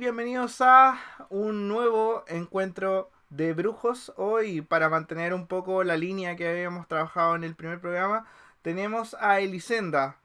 bienvenidos a un nuevo encuentro de brujos. Hoy, para mantener un poco la línea que habíamos trabajado en el primer programa, tenemos a Elisenda,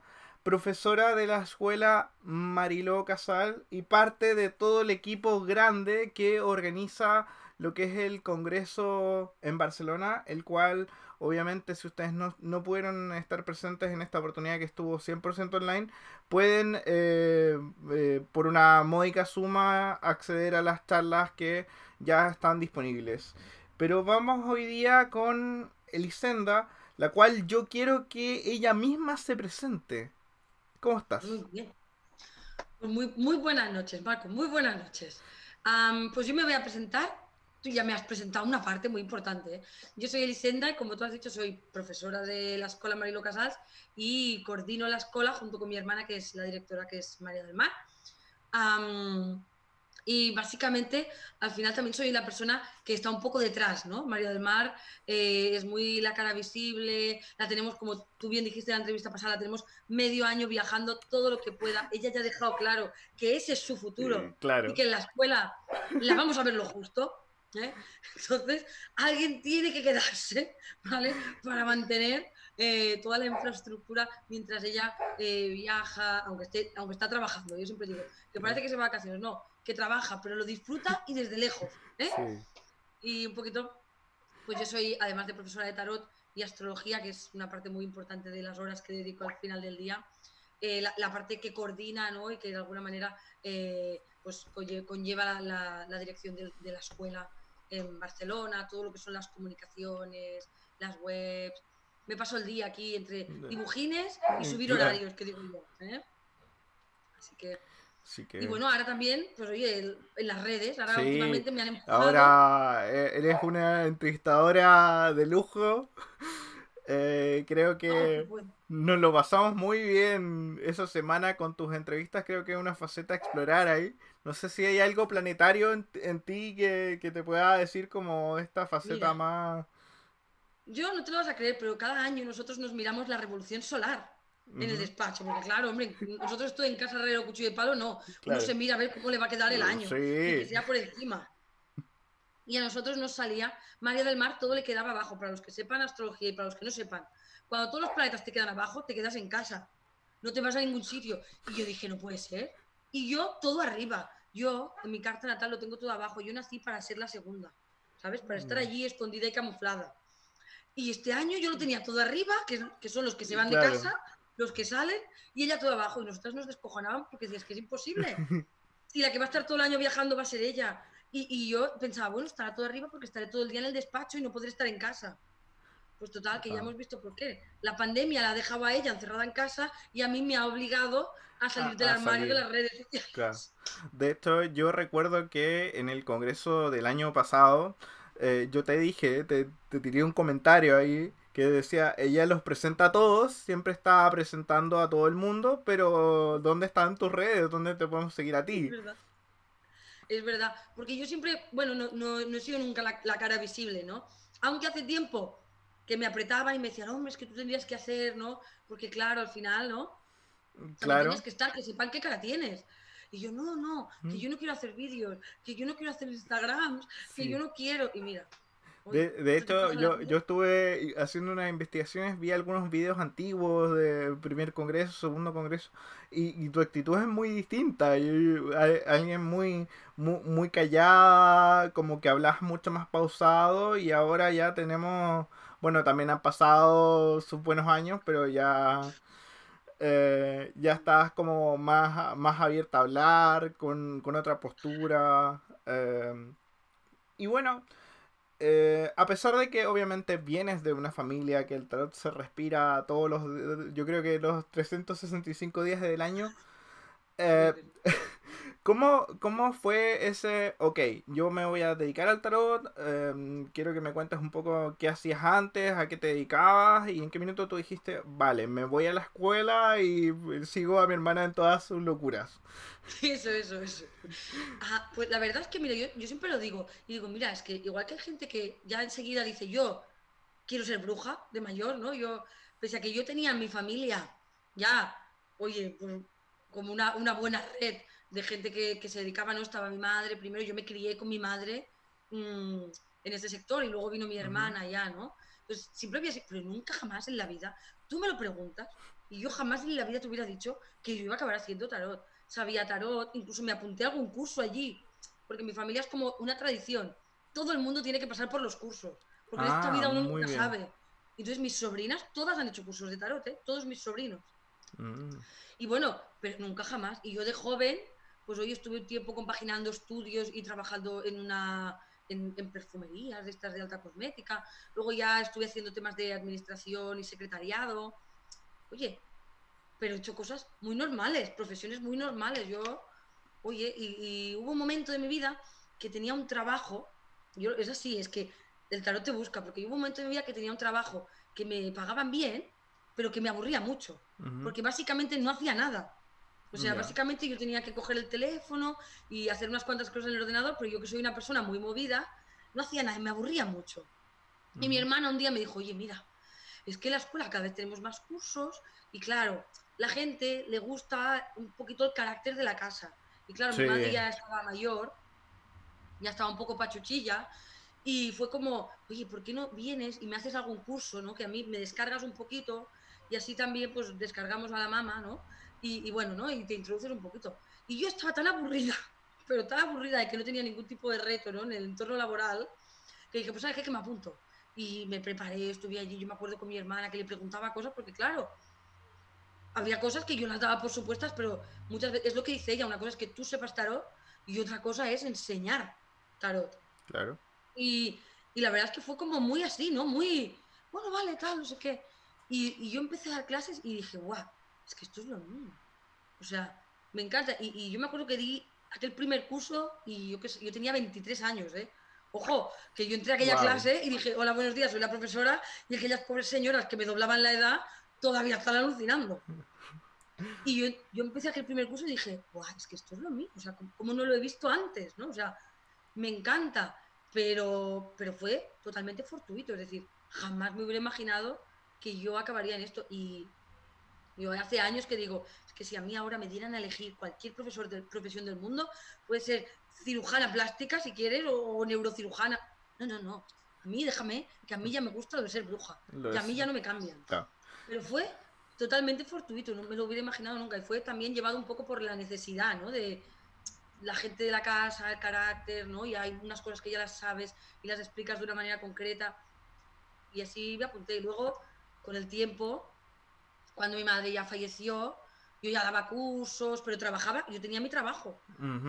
profesora de la escuela Mariló Casal y parte de todo el equipo grande que organiza lo que es el Congreso en Barcelona, el cual obviamente si ustedes no, no pudieron estar presentes en esta oportunidad que estuvo 100% online, pueden eh, eh, por una módica suma acceder a las charlas que ya están disponibles. Pero vamos hoy día con Elisenda, la cual yo quiero que ella misma se presente. ¿Cómo estás? Muy bien. Muy buenas noches, Marco, muy buenas noches. pues yo me voy a presentar tú ya me has presentado una parte muy importante. ¿eh? Yo soy Elisenda y como tú has dicho soy profesora de la Escuela Marilo Casals y coordino la escuela junto con mi hermana que es la directora que es María del Mar. y básicamente al final también soy la persona que está un poco detrás, ¿no? María del Mar eh, es muy la cara visible, la tenemos como tú bien dijiste en la entrevista pasada, la tenemos medio año viajando todo lo que pueda. Ella ya ha dejado claro que ese es su futuro claro. y que en la escuela la vamos a ver lo justo ¿eh? Entonces, alguien tiene que quedarse, ¿vale? Para mantener eh, toda la infraestructura mientras ella eh, viaja, aunque, esté, aunque está trabajando. Yo siempre digo que parece que se va a vacaciones, no, que trabaja, pero lo disfruta y desde lejos. Y un poquito, pues yo soy, además de profesora de tarot y astrología, que es una parte muy importante de las horas que dedico al final del día, la, parte que coordina ¿no? y que de alguna manera pues conlleva la, la dirección de, de la escuela en Barcelona, todo lo que son las comunicaciones, las webs. Me paso el día aquí entre dibujines y subir horarios, que digo yo. ¿eh? Así que... Y bueno, ahora también, pues oye, en las redes, ahora últimamente me han empujado. Ahora eh, eres una entrevistadora de lujo. Eh, creo que nos lo pasamos muy bien esa semana con tus entrevistas. Creo que es una faceta a explorar ahí. No sé si hay algo planetario en, ti que, te pueda decir como esta faceta más... Yo no te lo vas a creer, pero cada año nosotros nos miramos la revolución solar en el despacho, porque claro, hombre, nosotros estoy en casa de cuchillo de palo, no, uno se mira a ver cómo le va a quedar el año, que sea por encima. Y a nosotros nos salía María del Mar, todo le quedaba abajo, para los que sepan astrología y para los que no sepan. Cuando todos los planetas te quedan abajo, te quedas en casa, no te vas a ningún sitio. Y yo dije, no puede ser. Y yo todo arriba. Yo, en mi carta natal, lo tengo todo abajo. Yo nací para ser la segunda, ¿sabes? Para estar allí escondida y camuflada. Y este año yo lo tenía todo arriba, que, son los que se van de casa, los que salen, y ella todo abajo. Y nosotros nos descojonábamos porque decías que es imposible. Y la que va a estar todo el año viajando va a ser ella. Y, y, yo pensaba, bueno, estará todo arriba porque estaré todo el día en el despacho y no podré estar en casa. Pues total, que ya hemos visto por qué. La pandemia la dejaba a ella encerrada en casa y a mí me ha obligado a salir del armario de las redes sociales. De hecho, yo recuerdo que en el congreso del año pasado, eh, yo te dije, te, te tiré un comentario ahí que decía, ella los presenta a todos, siempre está presentando a todo el mundo, pero ¿dónde están tus redes? ¿Dónde te podemos seguir a ti? Es verdad. Es verdad, porque yo siempre, bueno, no, no, no he sido nunca la, la, cara visible, ¿no? Aunque hace tiempo que me apretaban y me decían, hombre, es que tú tendrías que hacer, ¿no? Porque claro, al final, ¿no? Claro. Tienes que estar, que sepan qué cara tienes. Y yo, no, no, que mm. yo no quiero hacer vídeos, que yo no quiero hacer Instagrams, que yo no quiero. Y mira. De, de hecho, yo, yo estuve haciendo unas investigaciones, vi algunos videos antiguos de primer congreso, segundo congreso, y, tu actitud es muy distinta. Y, alguien muy, muy, muy callada, como que hablas mucho más pausado, y ahora ya tenemos bueno, también han pasado sus buenos años, pero ya, eh, ya estás como más, más abierta a hablar, con, otra postura. Eh, y bueno, eh, a pesar de que obviamente vienes de una familia que el tarot se respira todos los, yo creo que los 365 días del año, ¿Cómo, ¿Cómo fue ese, ok, yo me voy a dedicar al tarot, em, quiero que me cuentes un poco qué hacías antes, a qué te dedicabas y en qué minuto tú dijiste, vale, me voy a la escuela y sigo a mi hermana en todas sus locuras? Eso, eso, eso. pues la verdad es que, mira, yo, yo siempre lo digo, y digo, mira, es que igual que hay gente que ya enseguida dice, yo quiero ser bruja de mayor, ¿no? Yo, pese a que yo tenía en mi familia ya, oye, pues, como una, una buena red de gente que, se dedicaba, ¿no? Estaba mi madre, primero yo me crié con mi madre mm, en este sector y luego vino mi hermana ya, ¿no? Entonces, siempre había pero nunca jamás en la vida, tú me lo preguntas, y yo jamás en la vida te hubiera dicho que yo iba a acabar haciendo tarot. Sabía tarot, incluso me apunté a algún curso allí, porque mi familia es como una tradición. Todo el mundo tiene que pasar por los cursos, porque en esta vida uno nunca sabe. Entonces mis sobrinas, todas han hecho cursos de tarot, ¿eh? todos mis sobrinos. Mm. Y bueno, pero nunca jamás. Y yo de joven, pues hoy estuve un tiempo compaginando estudios y trabajando en una en, perfumerías de estas de alta cosmética. Luego ya estuve haciendo temas de administración y secretariado. Oye, pero he hecho cosas muy normales, profesiones muy normales. Yo, oye, y, hubo un momento de mi vida que tenía un trabajo. Yo, es así, es que el tarot te busca, porque hubo un momento de mi vida que tenía un trabajo que me pagaban bien, pero que me aburría mucho, porque básicamente no hacía nada. O sea, básicamente yo tenía que coger el teléfono y hacer unas cuantas cosas en el ordenador, pero yo que soy una persona muy movida, no hacía nada, me aburría mucho. Y mi hermana un día me dijo, oye, mira, es que en la escuela cada vez tenemos más cursos y claro, la gente le gusta un poquito el carácter de la casa. Y claro, mi madre ya estaba mayor, ya estaba un poco pachuchilla, y fue como, oye, ¿por qué no vienes y me haces algún curso, ¿no? Que a mí me descargas un poquito y así también pues descargamos a la mamá, ¿no? Y, bueno, ¿no? Y te introduces un poquito. Y yo estaba tan aburrida, pero tan aburrida de que no tenía ningún tipo de reto, ¿no? En el entorno laboral, que dije, pues ¿sabes qué? Que me apunto. Y me preparé, estuve allí, yo me acuerdo con mi hermana que le preguntaba cosas, porque claro, había cosas que yo las daba por supuestas, pero muchas veces, es lo que dice ella, una cosa es que tú sepas tarot y otra cosa es enseñar tarot. Claro. Y, y la verdad es que fue como muy así, ¿no? Muy, bueno, vale, tal, no sé qué. Y, y yo empecé a dar clases y dije, guau, es que esto es lo mismo. O sea, me encanta. Y, yo me acuerdo que di aquel primer curso y yo, que yo tenía 23 años, ¿eh? Ojo, que yo entré a aquella clase y dije, hola, buenos días, soy la profesora, y aquellas pobres señoras que me doblaban la edad todavía están alucinando. Y yo, yo empecé aquel primer curso y dije, guau, es que esto es lo mismo, o sea, como no lo he visto antes, ¿no? O sea, me encanta, pero, pero fue totalmente fortuito, es decir, jamás me hubiera imaginado que yo acabaría en esto. Y, yo hace años que digo, es que si a mí ahora me dieran a elegir cualquier profesor de profesión del mundo, puede ser cirujana plástica si quieres o, neurocirujana. No, no, no. A mí déjame, que a mí ya me gusta lo de ser bruja. que a mí ya no me cambian. Pero fue totalmente fortuito, no me lo hubiera imaginado nunca. Y fue también llevado un poco por la necesidad, ¿no? De la gente de la casa, el carácter, ¿no? Y hay unas cosas que ya las sabes y las explicas de una manera concreta. Y así me apunté. Y luego, con el tiempo, cuando mi madre ya falleció, yo ya daba cursos, pero trabajaba, yo tenía mi trabajo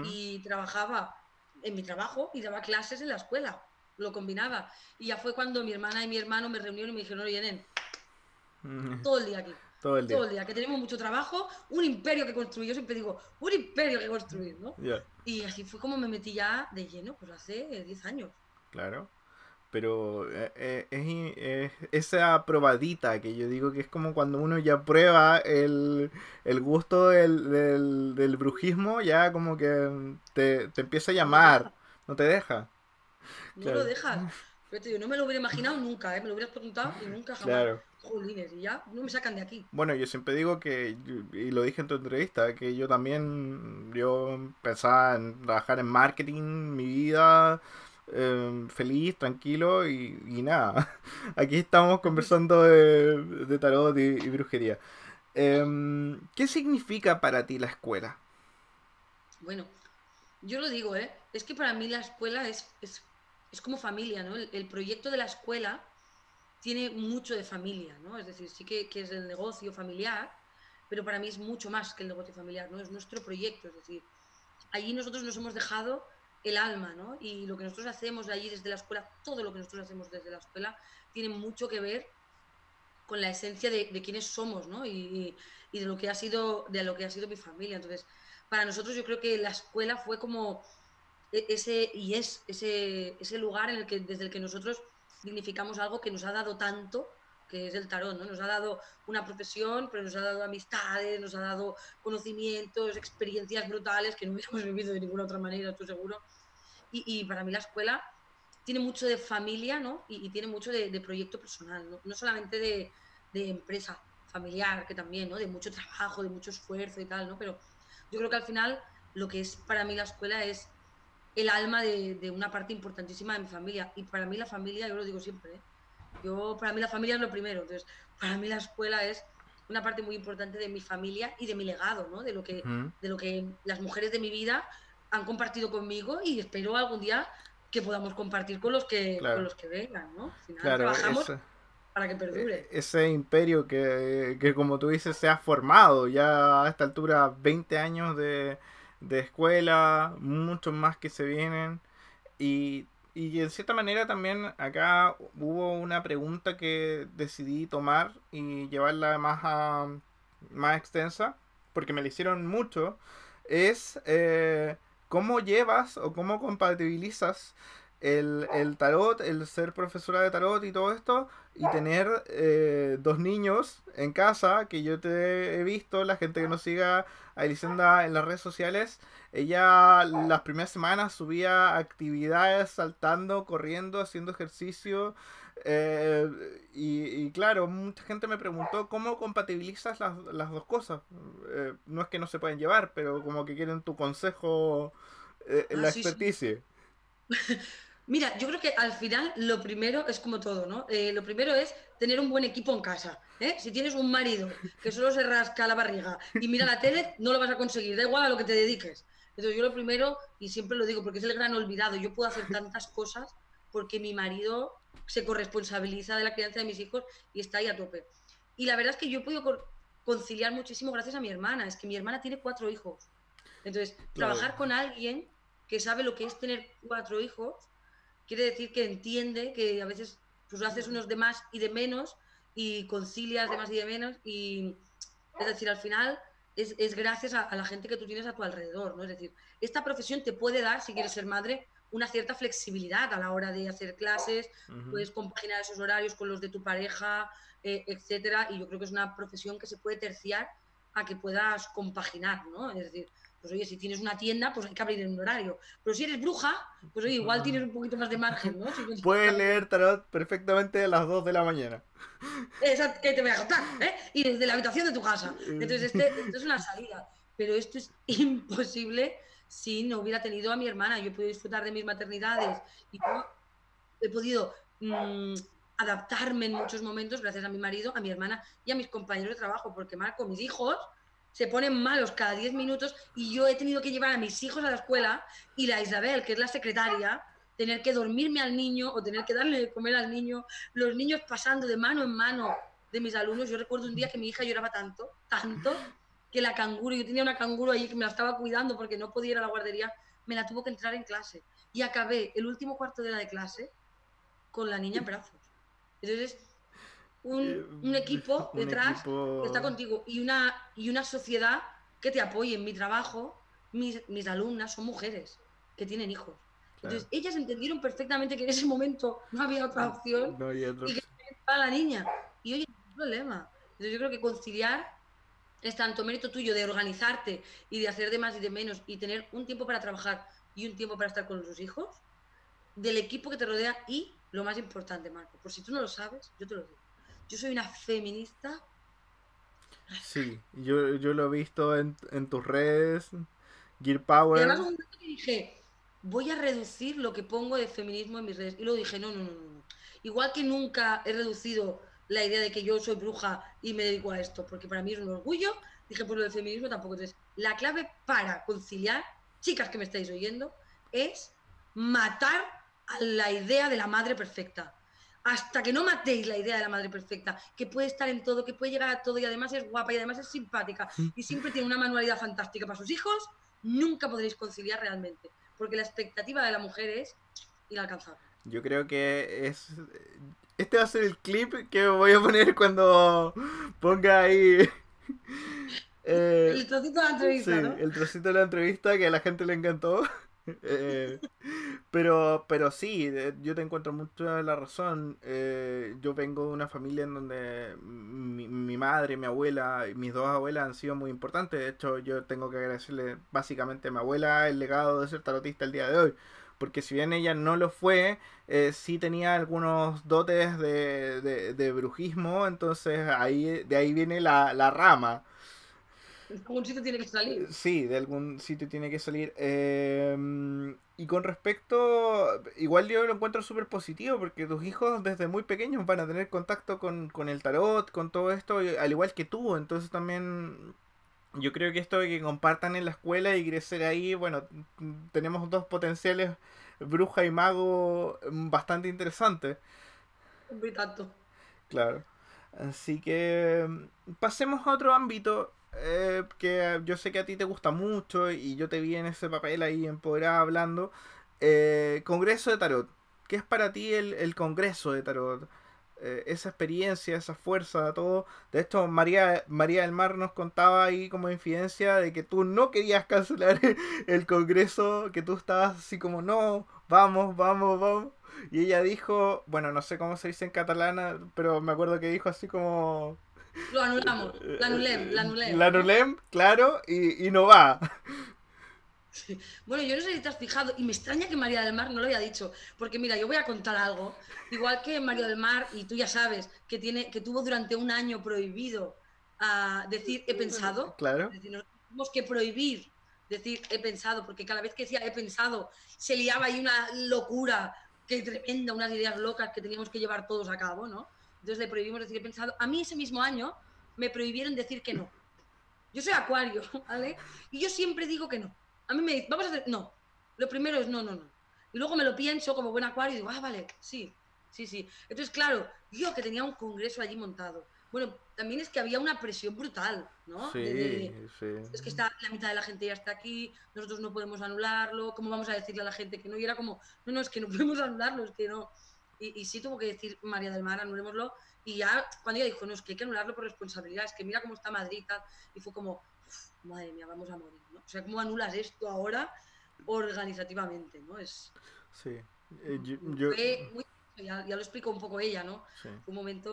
y trabajaba en mi trabajo y daba clases en la escuela, lo combinaba. Y ya fue cuando mi hermana y mi hermano me reunieron y me dijeron, oye, Nen, todo el día aquí. Todo el, día. que tenemos mucho trabajo, un imperio que construir. Yo siempre digo, un imperio que construir, ¿no? Y así fue como me metí ya de lleno, pues hace 10 años. Claro pero eh, eh, es, esa probadita que yo digo que es como cuando uno ya prueba el, gusto del, del, brujismo, ya como que te, empieza a llamar, no te deja. No lo deja. yo no me lo hubiera imaginado nunca, ¿eh? me lo hubieras preguntado y nunca jamás. Claro. Jolines, y ya no me sacan de aquí. Bueno, yo siempre digo que, y lo dije en tu entrevista, que yo también, yo pensaba en trabajar en marketing, mi vida Em, feliz, tranquilo y, nada. Aquí estamos conversando de, tarot y, brujería. Em, ¿Qué significa para ti la escuela? Bueno, yo lo digo, ¿eh? Es que para mí la escuela es, es, como familia, ¿no? El, proyecto de la escuela tiene mucho de familia, ¿no? Es decir, sí que, que, es el negocio familiar, pero para mí es mucho más que el negocio familiar, ¿no? Es nuestro proyecto, es decir, allí nosotros nos hemos dejado el alma, ¿no? Y lo que nosotros hacemos allí desde la escuela, todo lo que nosotros hacemos desde la escuela, tiene mucho que ver con la esencia de, de quiénes somos, ¿no? Y, y, de lo que ha sido, de lo que ha sido mi familia. Entonces, para nosotros yo creo que la escuela fue como e, ese y es ese, ese lugar en el que desde el que nosotros dignificamos algo que nos ha dado tanto que es el tarot, ¿no? Nos ha dado una profesión, pero nos ha dado amistades, nos ha dado conocimientos, experiencias brutales que no hubiéramos vivido de ninguna otra manera, estoy seguro. Y, para mí la escuela tiene mucho de familia, ¿no? Y, tiene mucho de, proyecto personal, ¿no? solamente de, empresa familiar, que también, ¿no? De mucho trabajo, de mucho esfuerzo y tal, ¿no? Pero yo creo que al final lo que es para mí la escuela es el alma de, una parte importantísima de mi familia. Y para mí la familia, yo lo digo siempre, ¿eh? Yo para mí la familia es lo primero. Entonces, para mí la escuela es una parte muy importante de mi familia y de mi legado, ¿no? De lo que, de lo que las mujeres de mi vida han compartido conmigo y espero algún día que podamos compartir con los que, con los que vengan, ¿no? Al final trabajamos para que perdure. E, ese imperio que, que, como tú dices, se ha formado ya a esta altura 20 años de, de escuela, muchos más que se vienen. Y, y en cierta manera también acá hubo una pregunta que decidí tomar y llevarla más, a, más extensa, porque me la hicieron mucho, es eh, cómo llevas o cómo compatibilizas el, el, tarot, el ser profesora de tarot y todo esto, y tener eh, dos niños en casa, que yo te he visto, la gente que nos siga a Elisenda en las redes sociales, ella las primeras semanas subía actividades saltando, corriendo, haciendo ejercicio. Eh, y, claro, mucha gente me preguntó cómo compatibilizas las, las dos cosas. Eh, no es que no se pueden llevar, pero como que quieren tu consejo, eh, la ah, experticia. Mira, yo creo que al final lo primero es como todo, ¿no? Eh, lo primero es tener un buen equipo en casa. ¿eh? Si tienes un marido que solo se rasca la barriga y mira la tele, no lo vas a conseguir, da igual a lo que te dediques. Entonces yo lo primero, y siempre lo digo porque es el gran olvidado, yo puedo hacer tantas cosas porque mi marido se corresponsabiliza de la crianza de mis hijos y está ahí a tope. Y la verdad es que yo he podido conciliar muchísimo gracias a mi hermana, es que mi hermana tiene cuatro hijos. Entonces, trabajar con alguien que sabe lo que es tener cuatro hijos quiere decir que entiende que a veces pues haces unos de más y de menos y concilias de más y de menos y es decir, al final es, es gracias a, la gente que tú tienes a tu alrededor, ¿no? Es decir, esta profesión te puede dar, si quieres ser madre, una cierta flexibilidad a la hora de hacer clases, puedes compaginar esos horarios con los de tu pareja, eh, etcétera, y yo creo que es una profesión que se puede terciar a que puedas compaginar, ¿no? Es decir, pues oye, si tienes una tienda, pues hay que abrir en un horario. Pero si eres bruja, pues oye, igual tienes un poquito más de margen, ¿no? Puedes leer tarot perfectamente a las 2 de la mañana. Exacto, que te voy a contar, ¿eh? Y desde la habitación de tu casa. Entonces, este, esto es una salida. Pero esto es imposible si no hubiera tenido a mi hermana. Yo he podido disfrutar de mis maternidades y he podido mm, adaptarme en muchos momentos gracias a mi marido, a mi hermana y a mis compañeros de trabajo, porque Marco, mis hijos, se ponen malos cada 10 minutos y yo he tenido que llevar a mis hijos a la escuela y la Isabel, que es la secretaria, tener que dormirme al niño o tener que darle de comer al niño, los niños pasando de mano en mano de mis alumnos. Yo recuerdo un día que mi hija lloraba tanto, tanto, que la canguro, yo tenía una canguro ahí que me la estaba cuidando porque no podía ir a la guardería, me la tuvo que entrar en clase. Y acabé el último cuarto de la de clase con la niña en brazos. Entonces, un, eh, equipo detrás que está contigo y una, y una sociedad que te apoye en mi trabajo. Mis, mis alumnas son mujeres que tienen hijos. Entonces, ellas entendieron perfectamente que en ese momento no había otra opción y que para la niña. Y oye, no problema. Entonces, yo creo que conciliar es tanto mérito tuyo de organizarte y de hacer de más y de menos y tener un tiempo para trabajar y un tiempo para estar con sus hijos, del equipo que te rodea y lo más importante, Marco, por si tú no lo sabes, yo te lo digo yo soy una feminista. Sí, yo, yo lo he visto en, tus redes, Gear Power. Y además un que dije, voy a reducir lo que pongo de feminismo en mis redes. Y luego dije, no, no, no, no. Igual que nunca he reducido la idea de que yo soy bruja y me dedico a esto, porque para mí es un orgullo, dije, pues lo del feminismo tampoco. Entonces, la clave para conciliar, chicas que me estáis oyendo, es matar a la idea de la madre perfecta hasta que no matéis la idea de la madre perfecta, que puede estar en todo, que puede llegar a todo y además es guapa y además es simpática y siempre tiene una manualidad fantástica para sus hijos, nunca podréis conciliar realmente, porque la expectativa de la mujer es inalcanzable. Yo creo que es... Este va a ser el clip que voy a poner cuando ponga ahí... Eh, el trocito de la entrevista, sí, el trocito de la entrevista que a la gente le encantó. Eh, pero, pero sí, yo te encuentro mucho la razón. Eh, yo vengo de una familia en donde mi, madre, mi abuela y mis dos abuelas han sido muy importantes. De hecho, yo tengo que agradecerle básicamente a mi abuela el legado de ser tarotista el día de hoy. Porque si bien ella no lo fue, eh, sí tenía algunos dotes de, de, brujismo, entonces ahí de ahí viene la, la rama. De algún sitio tiene que salir. Sí, de algún sitio tiene que salir. Em, y con respecto, igual yo lo encuentro súper positivo porque tus hijos desde muy pequeños van a tener contacto con, con el tarot, con todo esto, al igual que tú. Entonces también yo creo que esto de que compartan en la escuela y crecer ahí, bueno, tenemos dos potenciales, bruja y mago, bastante interesantes. Tanto. Claro. Así que pasemos a otro ámbito eh, que yo sé que a ti te gusta mucho y yo te vi en ese papel ahí empoderada hablando. Eh, Congreso de Tarot. ¿Qué es para ti el, Congreso de Tarot? Eh, esa experiencia, esa fuerza, todo. De hecho, María, María del Mar nos contaba ahí como infidencia de que tú no querías cancelar el Congreso, que tú estabas así como, no, vamos, vamos, vamos. Y ella dijo, bueno, no sé cómo se dice en catalana, pero me acuerdo que dijo así como... Lo anulamos, la anulem, la anulem. La anulem, claro, y, no va. Bueno, yo no sé si te has fijado, y me extraña que María del Mar no lo haya dicho, porque mira, yo voy a contar algo, igual que María del Mar, y tú ya sabes, que, tiene, que tuvo durante un año prohibido ah, decir he pensado. Claro. Es decir, nos tenemos que prohibir decir he pensado, porque cada vez que decía he pensado, se liaba ahí una locura qué tremenda, unas ideas locas que teníamos que llevar todos a cabo, ¿no? Entonces le prohibimos decir, pensado, a mí ese mismo año me prohibieron decir que no. Yo soy acuario, ¿vale? Y yo siempre digo que no. A mí me dicen, vamos a hacer, no. Lo primero es no, no, no. Y luego me lo pienso como buen acuario y digo, ah, vale, sí, sí, sí. Entonces, claro, yo que tenía un congreso allí montado, bueno, también es que había una presión brutal, ¿no? Sí, sí. Es que está, la mitad de la gente ya está aquí, nosotros no podemos anularlo, ¿cómo vamos a decirle a la gente que no? Y era como, no, no, es que no podemos anularlo, es que no. Y, y sí tuvo que decir María del Mar, anulémoslo. Y ya cuando ella dijo, no, es que hay que anularlo por responsabilidad, es que mira cómo está Madrid y tal. Y fue como, madre mía, vamos a morir, ¿no? O sea, ¿cómo anulas esto ahora organizativamente, ¿no? Es... Sí. Eh, yo, ya, ya, lo explicó un poco ella, ¿no? Sí. Un momento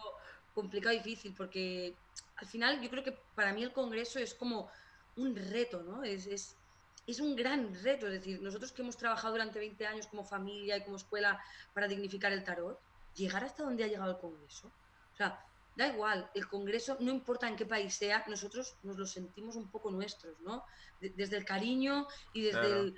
complicado y difícil, porque al final yo creo que para mí el Congreso es como un reto, ¿no? Es, es, es, un gran reto, es decir, nosotros que hemos trabajado durante 20 años como familia y como escuela para dignificar el tarot, llegar hasta donde ha llegado el Congreso, o sea, da igual, el Congreso, no importa en qué país sea, nosotros nos lo sentimos un poco nuestros, ¿no? desde el cariño y desde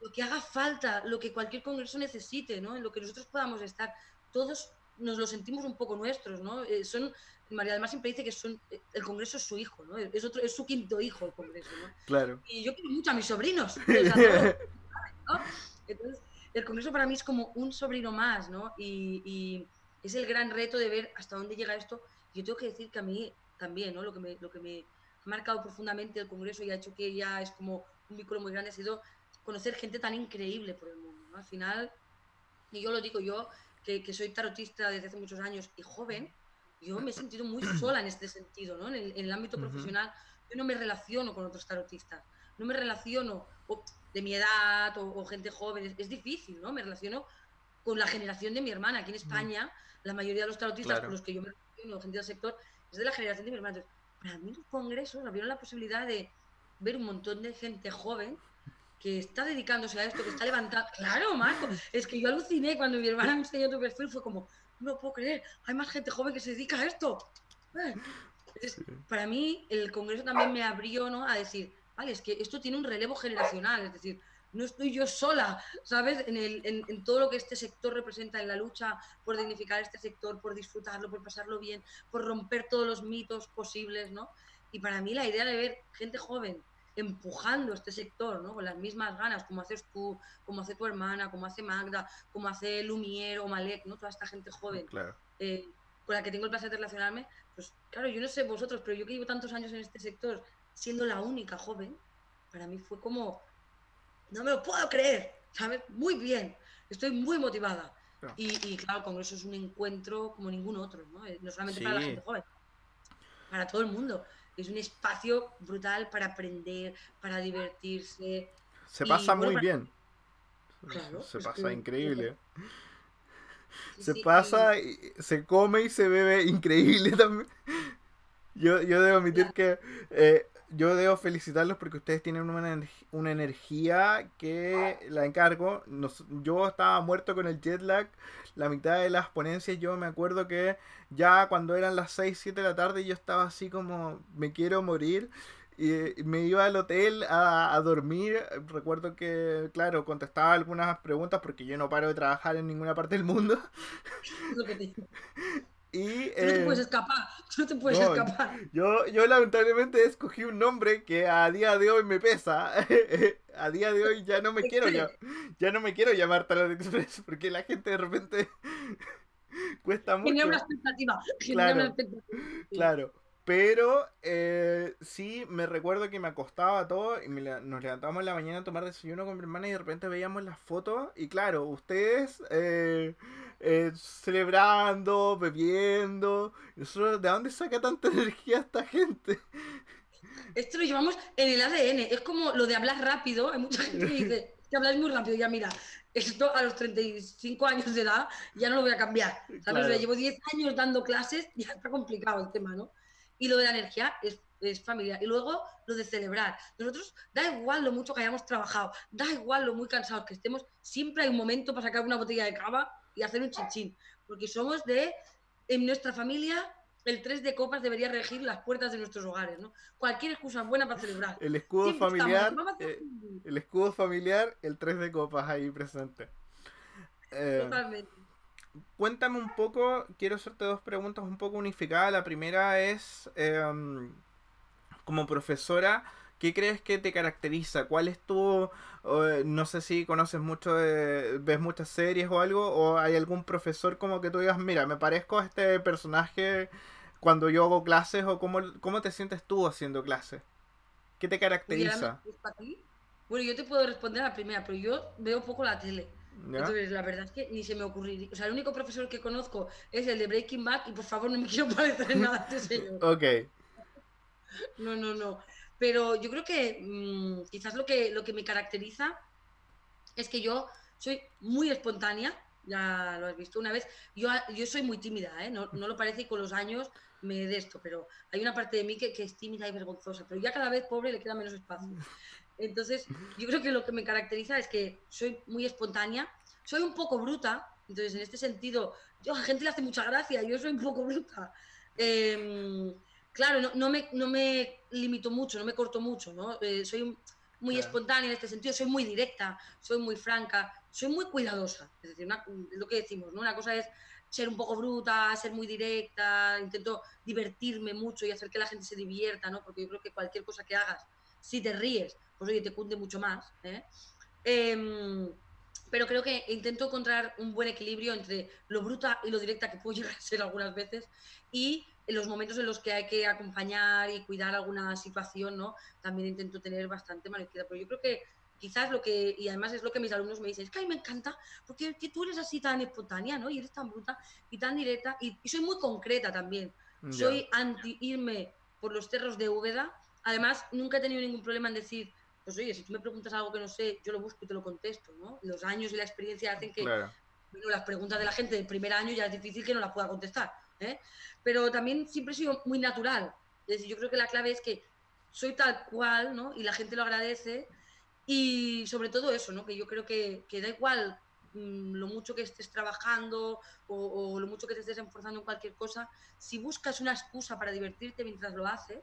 lo que haga falta, lo que cualquier Congreso necesite, ¿no? En lo que nosotros podamos estar, todos nos lo sentimos un poco nuestros, ¿no? Eh, son, María además siempre dice que son, el Congreso es su hijo, ¿no? Es, otro, es su quinto hijo el Congreso, ¿no? Claro. Y yo quiero mucho a mis sobrinos. Entonces, el Congreso para mí es como un sobrino más, ¿no? Y, es el gran reto de ver hasta dónde llega esto. Yo tengo que decir que a mí también, ¿no? Lo que me, lo que me ha marcado profundamente el Congreso y ha hecho que ya es como un vínculo muy grande ha sido conocer gente tan increíble por el mundo, ¿no? Al final, y yo lo digo, yo que, soy tarotista desde hace muchos años y joven, yo me he sentido muy sola en este sentido, ¿no? En el, ámbito profesional, yo no me relaciono con otros tarotistas, no me relaciono de mi edad o, gente joven, es, difícil, ¿no? Me relaciono con la generación de mi hermana. Aquí en España, la mayoría de los tarotistas con los que yo me relaciono, gente del sector, es de la generación de mi hermana. Entonces, para mí los congresos abrieron la posibilidad de ver un montón de gente joven que está dedicándose a esto, que está levantando. Claro, Marco, es que yo aluciné cuando mi hermana me enseñó tu perfil, fue como, no puedo creer, hay más gente joven que se dedica a esto. para mí, el Congreso también me abrió ¿no? a decir, vale, es que esto tiene un relevo generacional, es decir, no estoy yo sola, ¿sabes? En, el, en, en, todo lo que este sector representa, en la lucha por dignificar este sector, por disfrutarlo, por pasarlo bien, por romper todos los mitos posibles, ¿no? Y para mí la idea de ver gente joven empujando este sector, ¿no? Con las mismas ganas, como haces tú, como hace tu hermana, como hace Magda, como hace Lumier o Malek, ¿no? Toda esta gente joven eh, con la que tengo el placer de relacionarme. Pues claro, yo no sé vosotros, pero yo que llevo tantos años en este sector, siendo la única joven, para mí fue como, no me lo puedo creer, ¿sabes? Muy bien, estoy muy motivada. Y, claro, el Congreso es un encuentro como ningún otro, ¿no? Eh, no solamente para la gente joven, para todo el mundo es un espacio brutal para aprender, para divertirse. Se pasa muy bien. se pasa increíble. se pasa, y se come y se bebe increíble también. Yo, yo debo admitir que eh, yo debo felicitarlos porque ustedes tienen una, una energía que la encargo. yo estaba muerto con el jet lag. La mitad de las ponencias yo me acuerdo que ya cuando eran las 6, 7 de la tarde yo estaba así como me quiero morir. y me iba al hotel a, a, dormir. Recuerdo que, claro, contestaba algunas preguntas porque yo no paro de trabajar en ninguna parte del mundo. Y, no te puedes eh, escapar, no te puedes escapar. Yo, yo lamentablemente escogí un nombre que a día de hoy me pesa. a día de hoy ya no me quiero ya, ya no me quiero llamar Talent Express porque la gente de repente cuesta mucho. Tiene una expectativa. Claro, una expectativa. claro. Pero eh, sí, me recuerdo que me acostaba todo y nos levantábamos en la mañana a tomar desayuno con mi hermana y de repente veíamos las fotos y claro, ustedes eh, eh, celebrando, bebiendo. ¿de dónde saca tanta energía esta gente? Esto lo llevamos en el ADN. Es como lo de hablar rápido. Hay mucha gente que dice que hablas muy rápido. Ya mira, esto a los 35 años de edad ya no lo voy a cambiar. llevo 10 años dando clases y ya está complicado el tema, ¿no? Y lo de la energía es, es, familiar. Y luego lo de celebrar. Nosotros, da igual lo mucho que hayamos trabajado, da igual lo muy cansados que estemos, siempre hay un momento para sacar una botella de cava y hacer un chinchín. Porque somos de, en nuestra familia, el 3 de copas debería regir las puertas de nuestros hogares, ¿no? Cualquier excusa buena para celebrar. El escudo familiar, eh, el escudo familiar, el 3 de copas ahí presente. Eh, Totalmente. Cuéntame un poco, quiero hacerte dos preguntas un poco unificadas. La primera es, em, como profesora, ¿qué crees que te caracteriza? ¿Cuál es tu, no sé si conoces mucho, de, ves muchas series o algo, o hay algún profesor como que tú digas, mira, me parezco a este personaje cuando yo hago clases, o cómo, cómo te sientes tú haciendo clases? ¿Qué te caracteriza? Bueno, yo te puedo responder a la primera, pero yo veo poco la tele. Entonces, la verdad es que ni se me ocurriría. O sea, el único profesor que conozco es el de Breaking Bad y por favor no me quiero parecer en nada a este señor. ok. No, no, no. Pero yo creo que mm, quizás lo que, lo que me caracteriza es que yo soy muy espontánea, ya lo has visto una vez. Yo, yo soy muy tímida, ¿eh? no, no lo parece y con los años me de esto, pero hay una parte de mí que, que, es tímida y vergonzosa, pero ya cada vez pobre le queda menos espacio. Entonces, yo creo que lo que me caracteriza es que soy muy espontánea, soy un poco bruta, entonces en este sentido, yo a la gente le hace mucha gracia, yo soy un poco bruta. Em, claro, no, me, no me limito mucho, no me corto mucho, ¿no? Eh, soy muy espontánea en este sentido, soy muy directa, soy muy franca, soy muy cuidadosa. Es decir, es lo que decimos, ¿no? Una cosa es ser un poco bruta, ser muy directa, intento divertirme mucho y hacer que la gente se divierta, ¿no? Porque yo creo que cualquier cosa que hagas, si te ríes pues oye, te cunde mucho más. ¿eh? Em, pero creo que intento encontrar un buen equilibrio entre lo bruta y lo directa que puedo llegar a ser algunas veces y en los momentos en los que hay que acompañar y cuidar alguna situación, ¿no? También intento tener bastante mano Pero yo creo que quizás lo que, y además es lo que mis alumnos me dicen, es que a mí me encanta, porque que tú eres así tan espontánea, ¿no? Y eres tan bruta y tan directa, y, soy muy concreta también. Soy anti irme por los cerros de Úbeda. Además, nunca he tenido ningún problema en decir, pues oye, si tú me preguntas algo que no sé, yo lo busco y te lo contesto, ¿no? Los años y la experiencia hacen que las preguntas de la gente del primer año ya es difícil que no las pueda contestar, ¿eh? Pero también siempre he sido muy natural. Es decir, yo creo que la clave es que soy tal cual, ¿no? Y la gente lo agradece. Y sobre todo eso, ¿no? Que yo creo que, que da igual mm, lo mucho que estés trabajando o, o, lo mucho que te estés esforzando en cualquier cosa, si buscas una excusa para divertirte mientras lo haces,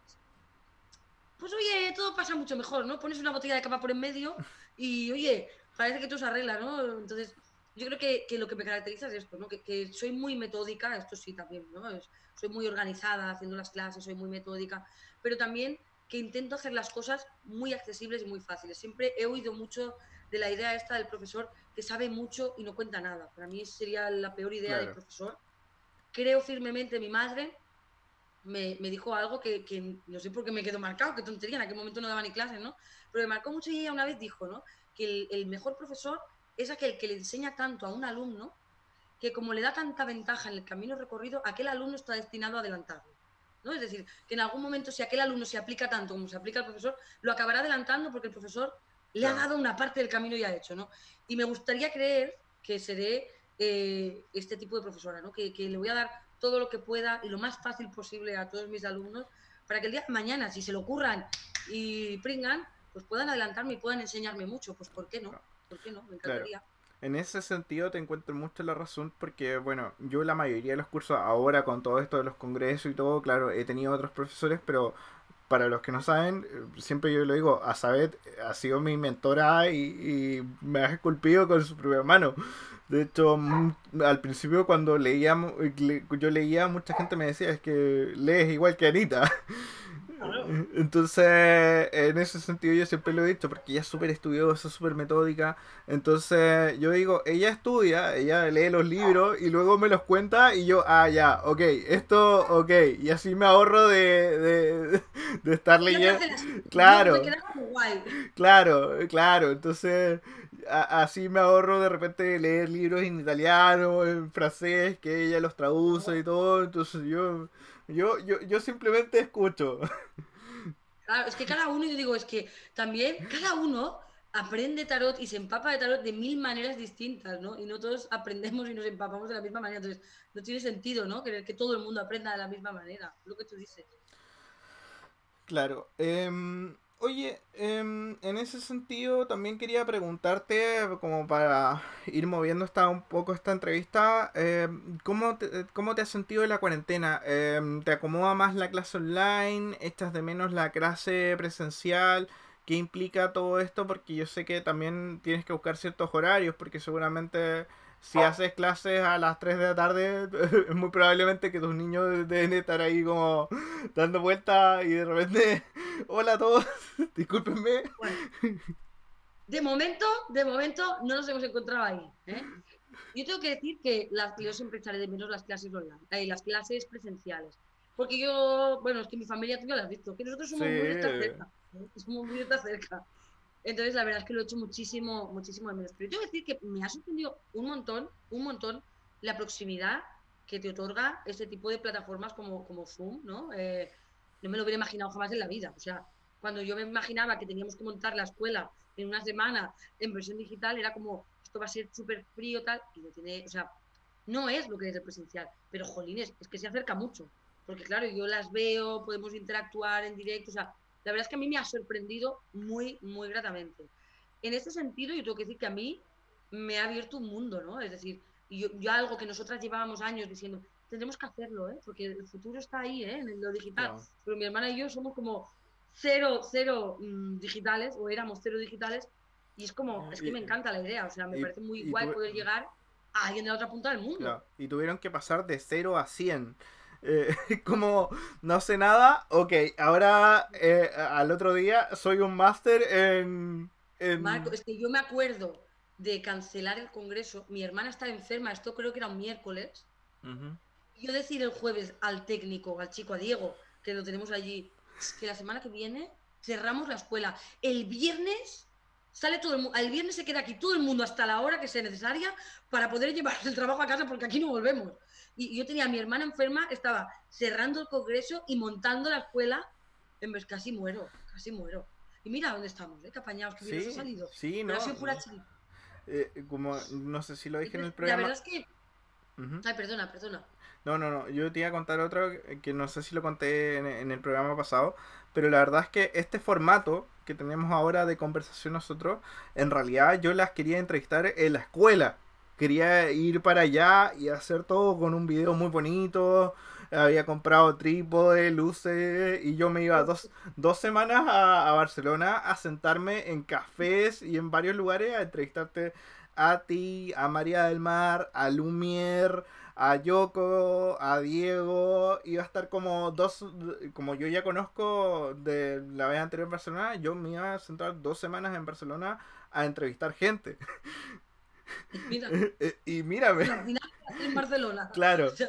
pues oye, todo pasa mucho mejor, ¿no? Pones una botella de capa por en medio y oye, parece que todo se arregla, ¿no? Entonces, yo creo que, lo que me caracteriza es esto, ¿no? Que, soy muy metódica, esto sí también, ¿no? soy muy organizada haciendo las clases, soy muy metódica, pero también que intento hacer las cosas muy accesibles y muy fáciles. Siempre he oído mucho de la idea esta del profesor que sabe mucho y no cuenta nada. Para mí sería la peor idea del profesor. Creo firmemente en mi madre, me, me dijo algo que, que, no sé por qué me quedó marcado, qué tontería, en aquel momento no daba ni clases, ¿no? Pero me marcó mucho y ella una vez dijo, ¿no? Que el, el, mejor profesor es aquel que le enseña tanto a un alumno que como le da tanta ventaja en el camino recorrido, aquel alumno está destinado a adelantarlo. ¿no? Es decir, que en algún momento si aquel alumno se aplica tanto como se aplica al profesor, lo acabará adelantando porque el profesor le ha dado una parte del camino ya hecho, ¿no? Y me gustaría creer que seré eh, este tipo de profesora, ¿no? Que, que, le voy a dar todo lo que pueda y lo más fácil posible a todos mis alumnos para que el día de mañana, si se lo ocurran y pringan, pues puedan adelantarme y puedan enseñarme mucho. Pues ¿por qué no? ¿Por qué no? Me encantaría. En ese sentido te encuentro mucho la razón porque, bueno, yo la mayoría de los cursos ahora con todo esto de los congresos y todo, claro, he tenido otros profesores, pero para los que no saben, siempre yo lo digo, Azabeth ha sido mi mentora y, me ha esculpido con su propia mano. De hecho, al principio cuando leíamos, yo leía, mucha gente me decía, es que lees igual que Anita. Entonces, en ese sentido yo siempre lo he dicho, porque ella es súper estudiosa, súper metódica. Entonces, yo digo, ella estudia, ella lee los libros y luego me los cuenta y yo, ah, ya, ok, esto, ok. Y así me ahorro de, de, de estar leyendo. Claro. Claro, claro. Entonces, así me ahorro de repente leer libros en italiano, en francés, que ella los traduce y todo. Entonces, yo yo, yo, yo simplemente escucho. Claro, es que cada uno, yo digo, es que también cada uno aprende tarot y se empapa de tarot de mil maneras distintas, ¿no? Y no todos aprendemos y nos empapamos de la misma manera. Entonces, no tiene sentido, ¿no? Querer que todo el mundo aprenda de la misma manera, lo que tú dices. Claro. Eh, Oye, em, en ese sentido también quería preguntarte, como para ir moviendo esta, un poco esta entrevista, em, ¿cómo, te, ¿cómo te has sentido en la cuarentena? Em, ¿Te acomoda más la clase online? ¿Echas de menos la clase presencial? ¿Qué implica todo esto? Porque yo sé que también tienes que buscar ciertos horarios, porque seguramente si haces clases a las 3 de la tarde, es muy probablemente que tus niños deben estar ahí como dando vueltas y de repente, hola a todos, discúlpenme. de momento, de momento no nos hemos encontrado ahí. ¿eh? Yo tengo que decir que las, yo siempre echaré de menos las clases online, eh, las clases presenciales. Porque yo, bueno, es que mi familia, tú ya lo has visto, que nosotros somos muy de cerca. ¿eh? Somos muy de cerca. Entonces, la verdad es que lo he hecho muchísimo, muchísimo de menos. Pero tengo que decir que me ha sorprendido un montón, un montón, la proximidad que te otorga este tipo de plataformas como, como Zoom, ¿no? Eh, no me lo hubiera imaginado jamás en la vida. O sea, cuando yo me imaginaba que teníamos que montar la escuela en una semana en versión digital, era como, esto va a ser súper frío, tal, y no tiene, o sea, no es lo que es el presencial. Pero, jolines, es que se acerca mucho. Porque, claro, yo las veo, podemos interactuar en directo, o sea, la verdad es que a mí me ha sorprendido muy, muy gratamente. En este sentido, yo tengo que decir que a mí me ha abierto un mundo, ¿no? Es decir, yo, algo que nosotras llevábamos años diciendo, tendremos que hacerlo, ¿eh? Porque el futuro está ahí, ¿eh? En lo digital. Pero mi hermana y yo somos como cero, cero mm, digitales, o éramos cero digitales, y es como, es que me encanta la idea, o sea, me parece muy guay poder llegar a alguien de la otra punta del mundo. Y tuvieron que pasar de cero a 100. Eh, como no sé nada, ok, ahora eh, al otro día soy un máster en, Marco, es que yo me acuerdo de cancelar el congreso, mi hermana estaba enferma, esto creo que era un miércoles, yo decir el jueves al técnico, al chico, a Diego, que lo tenemos allí, que la semana que viene cerramos la escuela, el viernes sale todo el mundo, el viernes se queda aquí todo el mundo hasta la hora que sea necesaria para poder llevar el trabajo a casa porque aquí no volvemos y yo tenía a mi hermana enferma, estaba cerrando el congreso y montando la escuela, en vez casi muero, casi muero. Y mira dónde estamos, ¿eh? que apañados que bien ha salido. Sí, no. eh, como no sé si lo dije en el programa. La verdad es que. Ay, perdona, perdona. No, no, no. Yo te iba a contar otro que no sé si lo conté en, el programa pasado. Pero la verdad es que este formato que tenemos ahora de conversación nosotros, en realidad yo las quería entrevistar en la escuela quería ir para allá y hacer todo con un video muy bonito. Había comprado trípode, luces y yo me iba dos, dos semanas a, Barcelona a sentarme en cafés y en varios lugares a entrevistarte a ti, a María del Mar, a Lumier, a Yoko, a Diego. Iba a estar como dos, como yo ya conozco de la vez anterior en Barcelona, yo me iba a sentar dos semanas en Barcelona a entrevistar gente. y mírame. en Barcelona. Claro.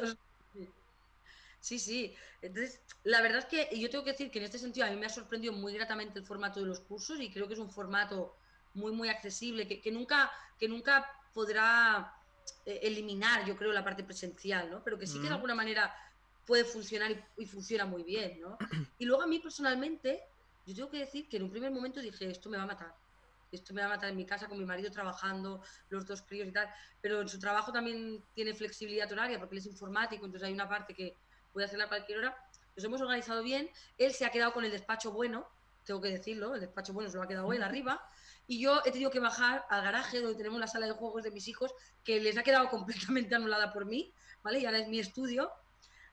Sí, sí. Entonces, la verdad es que yo tengo que decir que en este sentido a mí me ha sorprendido muy gratamente el formato de los cursos y creo que es un formato muy, muy accesible, que, nunca, que nunca podrá eh, eliminar, yo creo, la parte presencial, ¿no? Pero que sí que de alguna manera puede funcionar y, y, funciona muy bien, ¿no? Y luego a mí personalmente, yo tengo que decir que en un primer momento dije, esto me va a matar esto me va a matar en mi casa con mi marido trabajando, los dos críos y tal, pero en su trabajo también tiene flexibilidad horaria porque él es informático, entonces hay una parte que puede hacerla a cualquier hora. Nos hemos organizado bien, él se ha quedado con el despacho bueno, tengo que decirlo, el despacho bueno se lo ha quedado él arriba, y yo he tenido que bajar al garaje donde tenemos la sala de juegos de mis hijos, que les ha quedado completamente anulada por mí, ¿vale? Y ahora es mi estudio.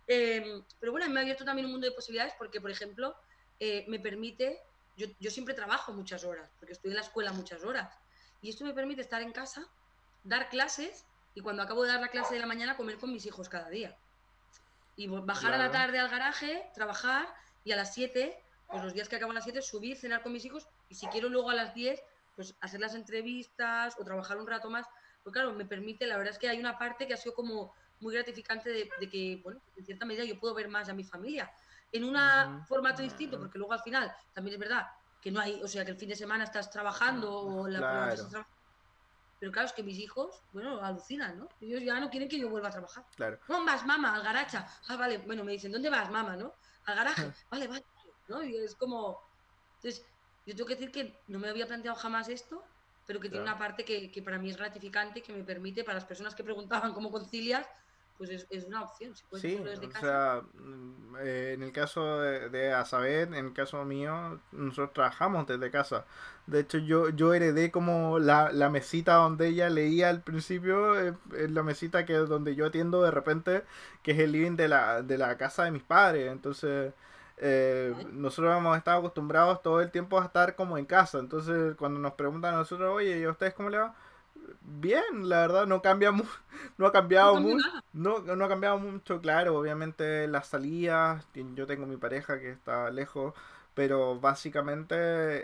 Em, pero bueno, me ha abierto también un mundo de posibilidades porque, por ejemplo, eh, me permite, yo, yo siempre trabajo muchas horas, porque estoy en la escuela muchas horas, y esto me permite estar en casa, dar clases y cuando acabo de dar la clase de la mañana comer con mis hijos cada día. Y bajar a la tarde al garaje, trabajar y a las 7, pues los días que acabo a las 7, subir, cenar con mis hijos y si quiero luego a las 10, pues hacer las entrevistas o trabajar un rato más. Porque claro, me permite, la verdad es que hay una parte que ha sido como muy gratificante de, que, bueno, en cierta medida yo puedo ver más a mi familia en un formato distinto, porque luego al final también es verdad que no hay, o sea, que el fin de semana estás trabajando o la claro. Pero claro, es que mis hijos, bueno, alucinan, ¿no? Ellos ya no quieren que yo vuelva a trabajar. Claro. ¿Dónde vas, mamá? Al garacha. Ah, vale. Bueno, me dicen, ¿dónde vas, mamá, no? Al garaje. vale, vale. ¿No? Y es como... Entonces, yo tengo que decir que no me había planteado jamás esto, pero que tiene una parte que, que, para mí es gratificante, que me permite, para las personas que preguntaban cómo concilias, pues es, es una opción. sí, o sea, eh, en el caso de, de en el caso mío, nosotros trabajamos desde casa. De hecho, yo, yo heredé como la, la mesita donde ella leía al principio, eh, la mesita que donde yo atiendo de repente, que es el living de la, de la casa de mis padres. Entonces, eh, nosotros hemos estado acostumbrados todo el tiempo a estar como en casa. Entonces, cuando nos preguntan a nosotros, oye, ¿y a ustedes cómo le va? Bien, la verdad, no cambia no ha cambiado mucho, no, no, ha cambiado mucho, claro, obviamente las salidas, yo tengo mi pareja que está lejos, pero básicamente,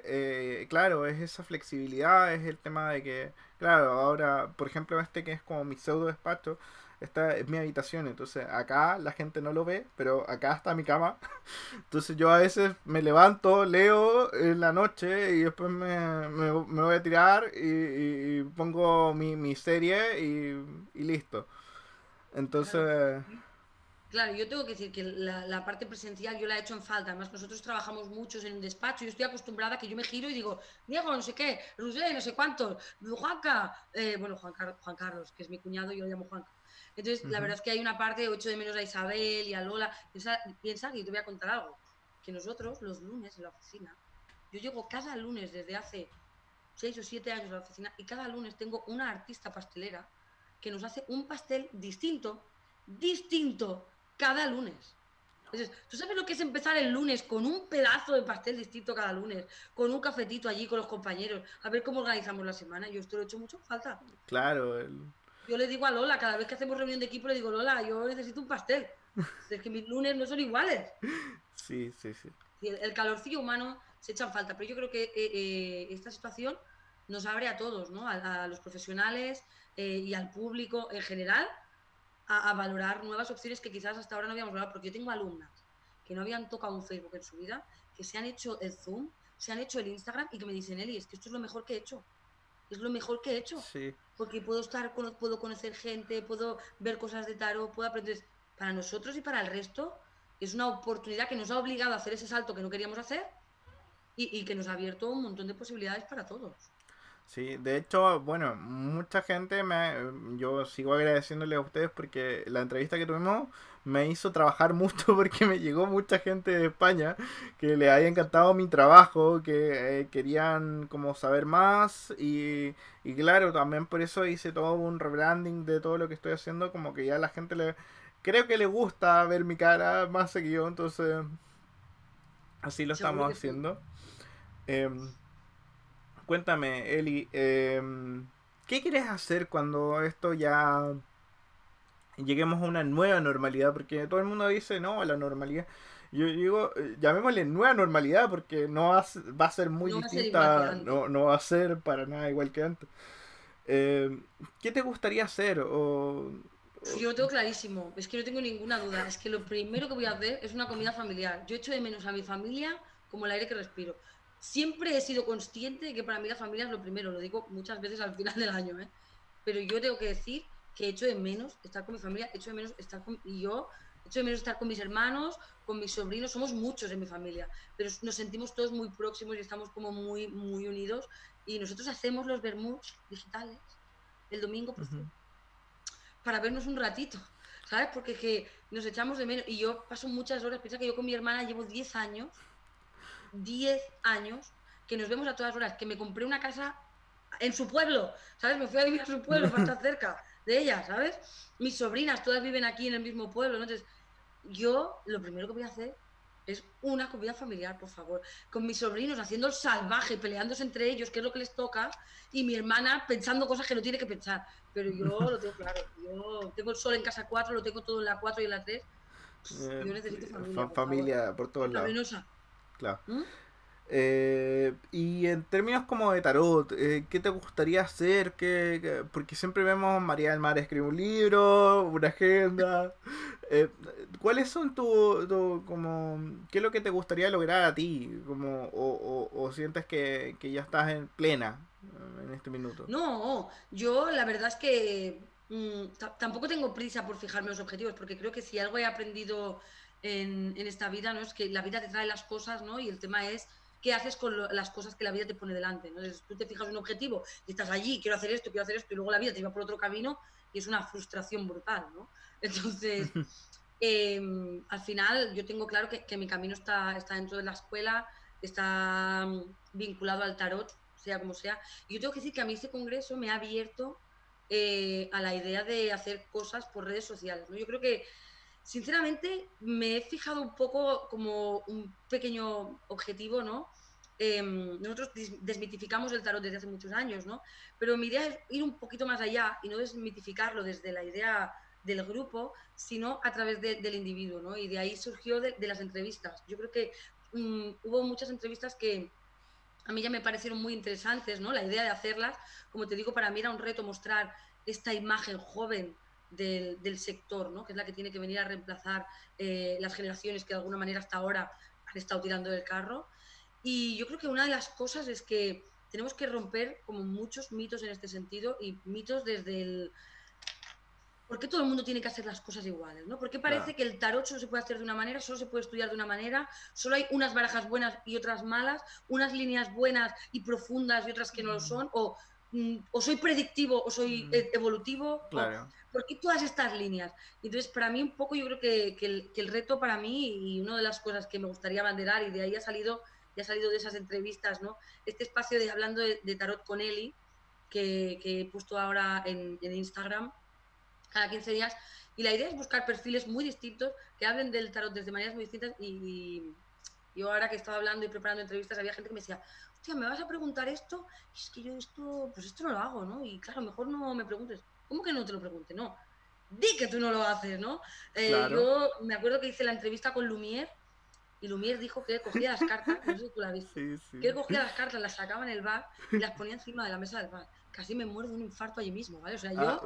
eh, claro, es esa flexibilidad, es el tema de que, claro, ahora, por ejemplo, este que es como mi pseudo despacho, esta es mi habitación, entonces acá la gente no lo ve, pero acá está mi cama. Entonces yo a veces me levanto, leo en la noche y después me, voy a tirar y, pongo mi, serie y, listo. Entonces... Claro. yo tengo que decir que la, parte presencial yo la he hecho en falta. Además, nosotros trabajamos muchos en el despacho. Yo estoy acostumbrada a que yo me giro y digo, Diego, no sé qué, Rusé, no sé cuántos, Juanca, eh, bueno, Juan, Juan Carlos, que es mi cuñado, yo lo llamo Juanca. Entonces, la verdad es que hay una parte, ocho de menos a Isabel y a Lola. Piensa, piensa que te voy a contar algo, que nosotros los lunes en la oficina, yo llego cada lunes desde hace seis o siete años a la oficina y cada lunes tengo una artista pastelera que nos hace un pastel distinto, distinto, cada lunes. Entonces, ¿tú sabes lo que es empezar el lunes con un pedazo de pastel distinto cada lunes? Con un cafetito allí con los compañeros, a ver cómo organizamos la semana. Yo esto lo he hecho mucho falta. Claro, el, yo le digo a Lola, cada vez que hacemos reunión de equipo, le digo, Lola, yo necesito un pastel. es que mis lunes no son iguales. Sí, sí, sí. el, calorcillo humano se echa en falta, pero yo creo que eh, eh, esta situación nos abre a todos, ¿no? A, los profesionales eh, y al público en general a, valorar nuevas opciones que quizás hasta ahora no habíamos valorado, porque yo tengo alumnas que no habían tocado un Facebook en su vida, que se han hecho el Zoom, se han hecho el Instagram y que me dicen, Eli, es que esto es lo mejor que he hecho es lo mejor que he hecho. Sí. Porque puedo estar, puedo conocer gente, puedo ver cosas de tarot, puedo aprender. Para nosotros y para el resto es una oportunidad que nos ha obligado a hacer ese salto que no queríamos hacer y, y que nos ha abierto un montón de posibilidades para todos. Sí, de hecho, bueno, mucha gente me, yo sigo agradeciéndole a ustedes porque la entrevista que tuvimos me hizo trabajar mucho porque me llegó mucha gente de España que le había encantado mi trabajo, que eh, querían como saber más y, y claro, también por eso hice todo un rebranding de todo lo que estoy haciendo, como que ya la gente le creo que le gusta ver mi cara más seguido, entonces así lo estamos haciendo. Em, cuéntame, Eli, em, ¿qué quieres hacer cuando esto ya lleguemos a una nueva normalidad? Porque todo el mundo dice, no, la normalidad. Yo digo, eh, llamémosle nueva normalidad porque no va, a ser muy distinta, no, no, va a ser para nada igual que antes. Em, ¿Qué te gustaría hacer? O, Yo lo tengo clarísimo, es que no tengo ninguna duda. Es que lo primero que voy a hacer es una comida familiar. Yo echo de menos a mi familia como el aire que respiro siempre he sido consciente de que para mí la familia es lo primero, lo digo muchas veces al final del año, ¿eh? pero yo tengo que decir que echo de menos estar con mi familia, echo de menos estar con y yo, echo de menos estar con mis hermanos, con mis sobrinos, somos muchos en mi familia, pero nos sentimos todos muy próximos y estamos como muy, muy unidos y nosotros hacemos los vermuts digitales el domingo para vernos un ratito. ¿Sabes? Porque que nos echamos de menos. Y yo paso muchas horas, piensa que yo con mi hermana llevo 10 años 10 años que nos vemos a todas horas, que me compré una casa en su pueblo, ¿sabes? Me fui a vivir a su pueblo para estar cerca de ella, ¿sabes? Mis sobrinas todas viven aquí en el mismo pueblo, Entonces, yo lo primero que voy a hacer es una comida familiar, por favor. Con mis sobrinos haciendo el salvaje, peleándose entre ellos, que es lo que les toca, y mi hermana pensando cosas que no tiene que pensar. Pero yo lo tengo claro. Yo tengo el sol en casa 4, lo tengo todo en la 4 y en la 3. yo necesito familia. Por familia por todos lados. Claro. ¿Mm? Eh, y en términos como de tarot, eh, ¿qué te gustaría hacer? ¿Qué, porque siempre vemos María del Mar escribe un libro, una agenda. Eh, ¿Cuáles son tu, como, qué es lo que te gustaría lograr a ti? Como, o, sientes que, ya estás en plena en este minuto? No, yo la verdad es que mm, tampoco tengo prisa por fijarme los objetivos, porque creo que si algo he aprendido en, en esta vida, ¿no? Es que la vida te trae las cosas, ¿no? Y el tema es qué haces con las cosas que la vida te pone delante. ¿no? tú te fijas un objetivo y estás allí, quiero hacer esto, quiero hacer esto, y luego la vida te lleva por otro camino y es una frustración brutal. ¿no? Entonces, em, al final yo tengo claro que, mi camino está, está dentro de la escuela, está mm, vinculado al tarot, sea como sea. Y yo tengo que decir que a mí este congreso me ha abierto eh, a la idea de hacer cosas por redes sociales. ¿no? Yo creo que Sinceramente, me he fijado un poco como un pequeño objetivo, ¿no? Em, nosotros desmitificamos el tarot desde hace muchos años, ¿no? Pero mi idea es ir un poquito más allá y no desmitificarlo desde la idea del grupo, sino a través del individuo, ¿no? Y de ahí surgió de, las entrevistas. Yo creo que mm, hubo muchas entrevistas que a mí ya me parecieron muy interesantes, ¿no? La idea de hacerlas, como te digo, para mí era un reto mostrar esta imagen joven del, sector, ¿no? que es la que tiene que venir a reemplazar eh, las generaciones que de alguna manera hasta ahora han estado tirando del carro. Y yo creo que una de las cosas es que tenemos que romper como muchos mitos en este sentido y mitos desde el... ¿Por qué todo el mundo tiene que hacer las cosas iguales? ¿no? ¿Por qué parece que el tarot solo se puede hacer de una manera, solo se puede estudiar de una manera, solo hay unas barajas buenas y otras malas, unas líneas buenas y profundas y otras que no lo son? O, mm, o soy predictivo o soy e-, evolutivo. Claro. ¿por qué todas estas líneas? Entonces, para mí un poco yo creo que, el, reto para mí y una de las cosas que me gustaría abanderar y de ahí ha salido, ya ha salido de esas entrevistas, ¿no? Este espacio de hablando de, tarot con Eli, que, he puesto ahora en, Instagram cada 15 días, y la idea es buscar perfiles muy distintos que hablen del tarot desde maneras muy distintas y, yo ahora que estaba hablando y preparando entrevistas había gente que me decía, hostia, ¿me vas a preguntar esto? Y es que yo esto, pues esto no lo hago, ¿no? Y claro, mejor no me preguntes. ¿Cómo que no te lo pregunte? No, di que tú no lo haces, ¿no? Eh, yo me acuerdo que hice la entrevista con Lumière y Lumière dijo que cogía las cartas, no sé si tú la viste, que cogía las cartas, las sacaba en el bar y las ponía encima de la mesa del bar. Casi me muero de un infarto allí mismo, ¿vale? O sea, yo ah,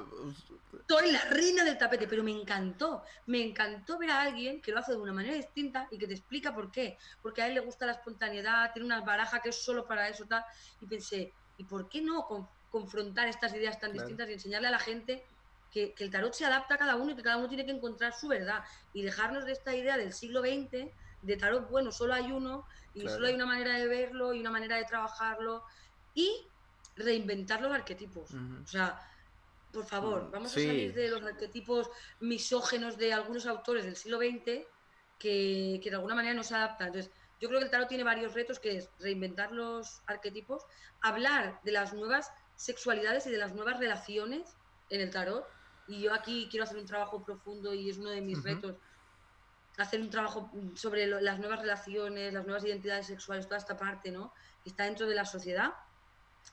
estoy la reina del tapete, pero me encantó, me encantó ver a alguien que lo hace de una manera distinta y que te explica por qué. Porque a él le gusta la espontaneidad, tiene una baraja que es solo para eso, tal. Y pensé, ¿y por qué no confrontar estas ideas tan distintas y enseñarle a la gente que, el tarot se adapta a cada uno y que cada uno tiene que encontrar su verdad y dejarnos de esta idea del siglo XX de tarot, bueno, solo hay uno y solo hay una manera de verlo y una manera de trabajarlo y reinventar los arquetipos. O sea, por favor, mm, vamos a salir de los arquetipos misógenos de algunos autores del siglo XX que, que de alguna manera no se adaptan. Entonces, yo creo que el tarot tiene varios retos, que es reinventar los arquetipos, hablar de las nuevas sexualidades y de las nuevas relaciones en el tarot. Y yo aquí quiero hacer un trabajo profundo y es uno de mis retos, hacer un trabajo sobre las nuevas relaciones, las nuevas identidades sexuales, toda esta parte, ¿no? Que está dentro de la sociedad.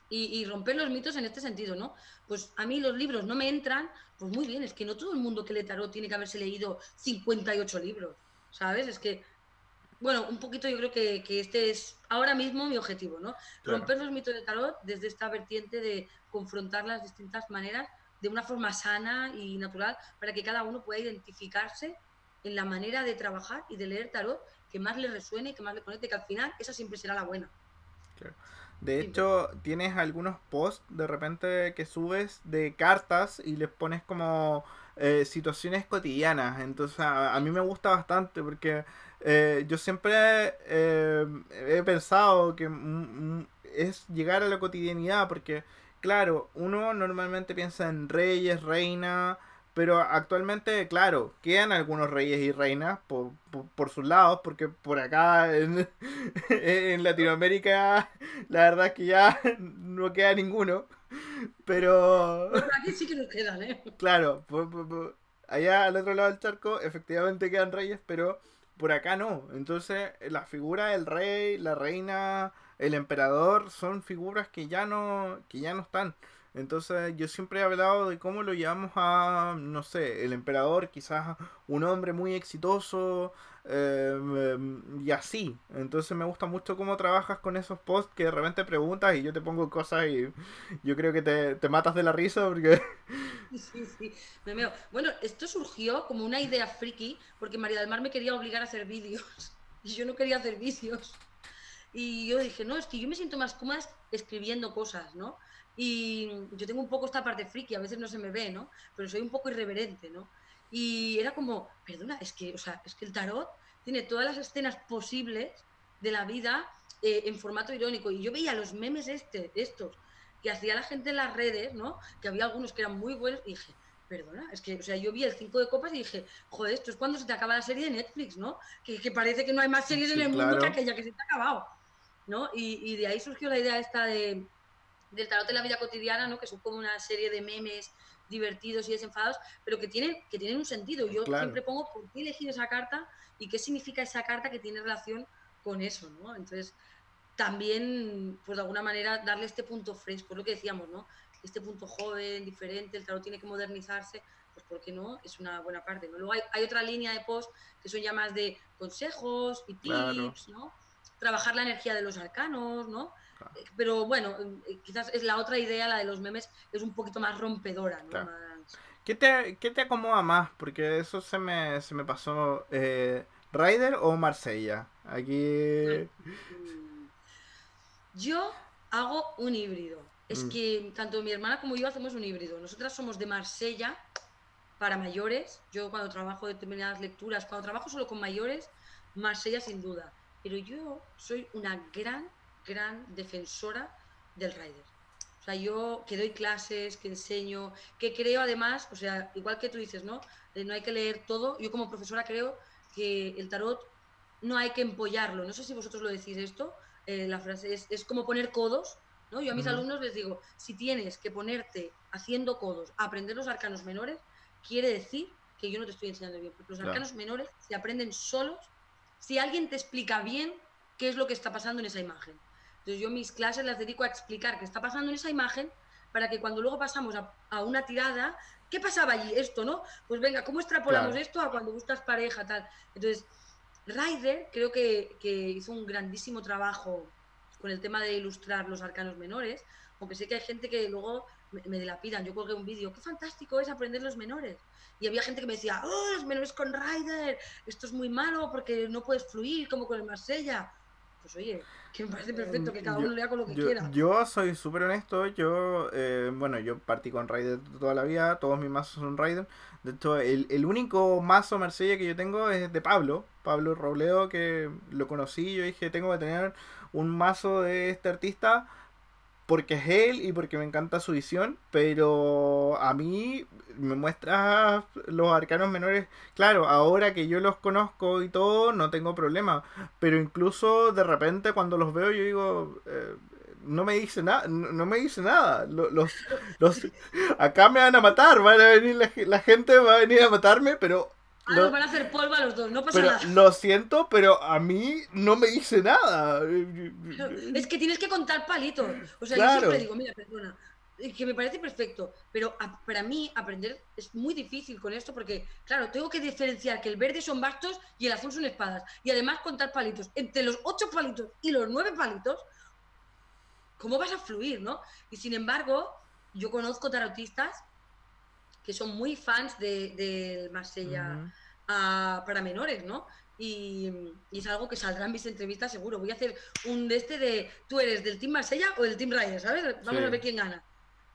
Y, romper los mitos en este sentido, ¿no? Pues a mí los libros no me entran, pues muy bien, es que no todo el mundo que lee tarot tiene que haberse leído 58 libros, ¿sabes? Es que bueno, un poquito yo creo que, este es ahora mismo mi objetivo, ¿no? Romper los mitos de tarot desde esta vertiente de confrontar las distintas maneras de una forma sana y natural para que cada uno pueda identificarse en la manera de trabajar y de leer tarot que más le resuene que más le conecte, que al final esa siempre será la buena. De hecho, tienes algunos posts de repente que subes de cartas y les pones como eh, situaciones cotidianas. Entonces, a, mí me gusta bastante porque eh, yo siempre eh, he pensado que es llegar a la cotidianidad, porque claro, uno normalmente piensa en reyes, reina, pero actualmente, claro, quedan algunos reyes y reinas por, por, sus lados, porque por acá en, en, Latinoamérica la verdad es que ya no queda ninguno. Pero... aquí sí que nos quedan, ¿eh? Claro, allá al otro lado del charco efectivamente quedan reyes, pero por acá no. Entonces, la figura del rey, la reina, el emperador son figuras que ya no, que ya no están. Entonces yo siempre he hablado de cómo lo llevamos a, no sé, el emperador, quizás un hombre muy exitoso eh, y así. Entonces me gusta mucho cómo trabajas con esos posts que de repente preguntas y yo te pongo cosas y yo creo que te, te matas de la risa porque... Sí, sí, me veo. Bueno, esto surgió como una idea friki porque María del Mar me quería obligar a hacer vídeos y yo no quería hacer vídeos. Y yo dije, no, es que yo me siento más cómoda escribiendo cosas, ¿no? Y yo tengo un poco esta parte friki, a veces no se me ve, ¿no? Pero soy un poco irreverente, ¿no? Y era como, perdona, es que, o sea, es que el tarot tiene todas las escenas posibles de la vida eh, en formato irónico. Y yo veía los memes este, estos que hacía la gente en las redes, ¿no? Que había algunos que eran muy buenos y dije, perdona, es que, o sea, yo vi el 5 de copas y dije, joder, esto es cuando se te acaba la serie de Netflix, ¿no? Que, que parece que no hay más series en el mundo que aquella que se te ha acabado, ¿no? Y, y de ahí surgió la idea esta de del tarot de la vida cotidiana, ¿no? que son como una serie de memes divertidos y desenfadados, pero que tienen, que tienen un sentido. Yo siempre pongo por qué elegir esa carta y qué significa esa carta que tiene relación con eso, ¿no? Entonces, también, pues de alguna manera, darle este punto fresco, lo que decíamos, ¿no? Este punto joven, diferente, el tarot tiene que modernizarse, pues porque no, es una buena parte, ¿no? Luego hay, otra línea de post que son ya más de consejos y tips, ¿no? Trabajar la energía de los arcanos, ¿no? Pero bueno, eh, quizás es la otra idea, la de los memes, es un poquito más rompedora, ¿no? ¿Qué, te, ¿Qué te acomoda más? Porque eso se me, se me pasó. Eh, ¿Ryder o Marsella? Aquí. Mm. Yo hago un híbrido. Es mm. que tanto mi hermana como yo hacemos un híbrido. Nosotras somos de Marsella para mayores. Yo cuando trabajo determinadas lecturas, cuando trabajo solo con mayores, Marsella sin duda. Pero yo soy una gran gran defensora del rider. O sea, yo que doy clases, que enseño, que creo además, o sea, igual que tú dices, ¿no? no hay que leer todo. Yo como profesora creo que el tarot no hay que empollarlo. No sé si vosotros lo decís esto. Eh, la frase es, como poner codos. ¿no? Yo a mis alumnos les digo, si tienes que ponerte haciendo codos a aprender los arcanos menores, quiere decir que yo no te estoy enseñando bien. Porque los arcanos menores se aprenden solos si alguien te explica bien qué es lo que está pasando en esa imagen. Entonces yo mis clases las dedico a explicar qué está pasando en esa imagen para que cuando luego pasamos a, una tirada, ¿qué pasaba allí? Esto, ¿no? Pues venga, ¿cómo extrapolamos esto a cuando buscas pareja, tal? Entonces, Ryder creo que, hizo un grandísimo trabajo con el tema de ilustrar los arcanos menores, aunque sé que hay gente que luego me, me pidan. Yo colgué un vídeo, qué fantástico es aprender los menores. Y había gente que me decía, oh, los menores con Ryder, esto es muy malo porque no puedes fluir como con el Marsella. Pues oye, que me parece perfecto, que cada uno lea con lo que quiera. Yo soy súper honesto, yo, eh, bueno, yo partí con Raider toda la vida, todos mis mazos son Raider. De hecho, el, el único mazo Marsella que yo tengo es de Pablo, Pablo Robledo, que lo conocí, yo dije, tengo que tener un mazo de este artista porque es él y porque me encanta su visión, pero a mí me muestra los arcanos menores. Claro, ahora que yo los conozco y todo, no tengo problema, pero incluso de repente cuando los veo yo digo, eh, no me dice nada, no, me dice nada. Los, los, acá me van a matar, van a venir la, la gente va a venir a matarme, pero Ah, no, van a hacer polvo a los dos, no pasa nada. Lo siento, pero a mí no me dice nada. Es que tienes que contar palitos. O sea, yo siempre digo, mira, perdona, que me parece perfecto, pero para mí aprender es muy difícil con esto porque, claro, tengo que diferenciar que el verde son bastos y el azul son espadas. Y además contar palitos. Entre los ocho palitos y los nueve palitos, ¿cómo vas a fluir, no? Y sin embargo, yo conozco tarotistas que son muy fans del de Marsella para menores, ¿no? Y, es algo que saldrá en mis entrevistas seguro. Voy a hacer un de este de, ¿tú eres del Team Marsella o del Team Ryder? ¿Sabes? Vamos a ver quién gana.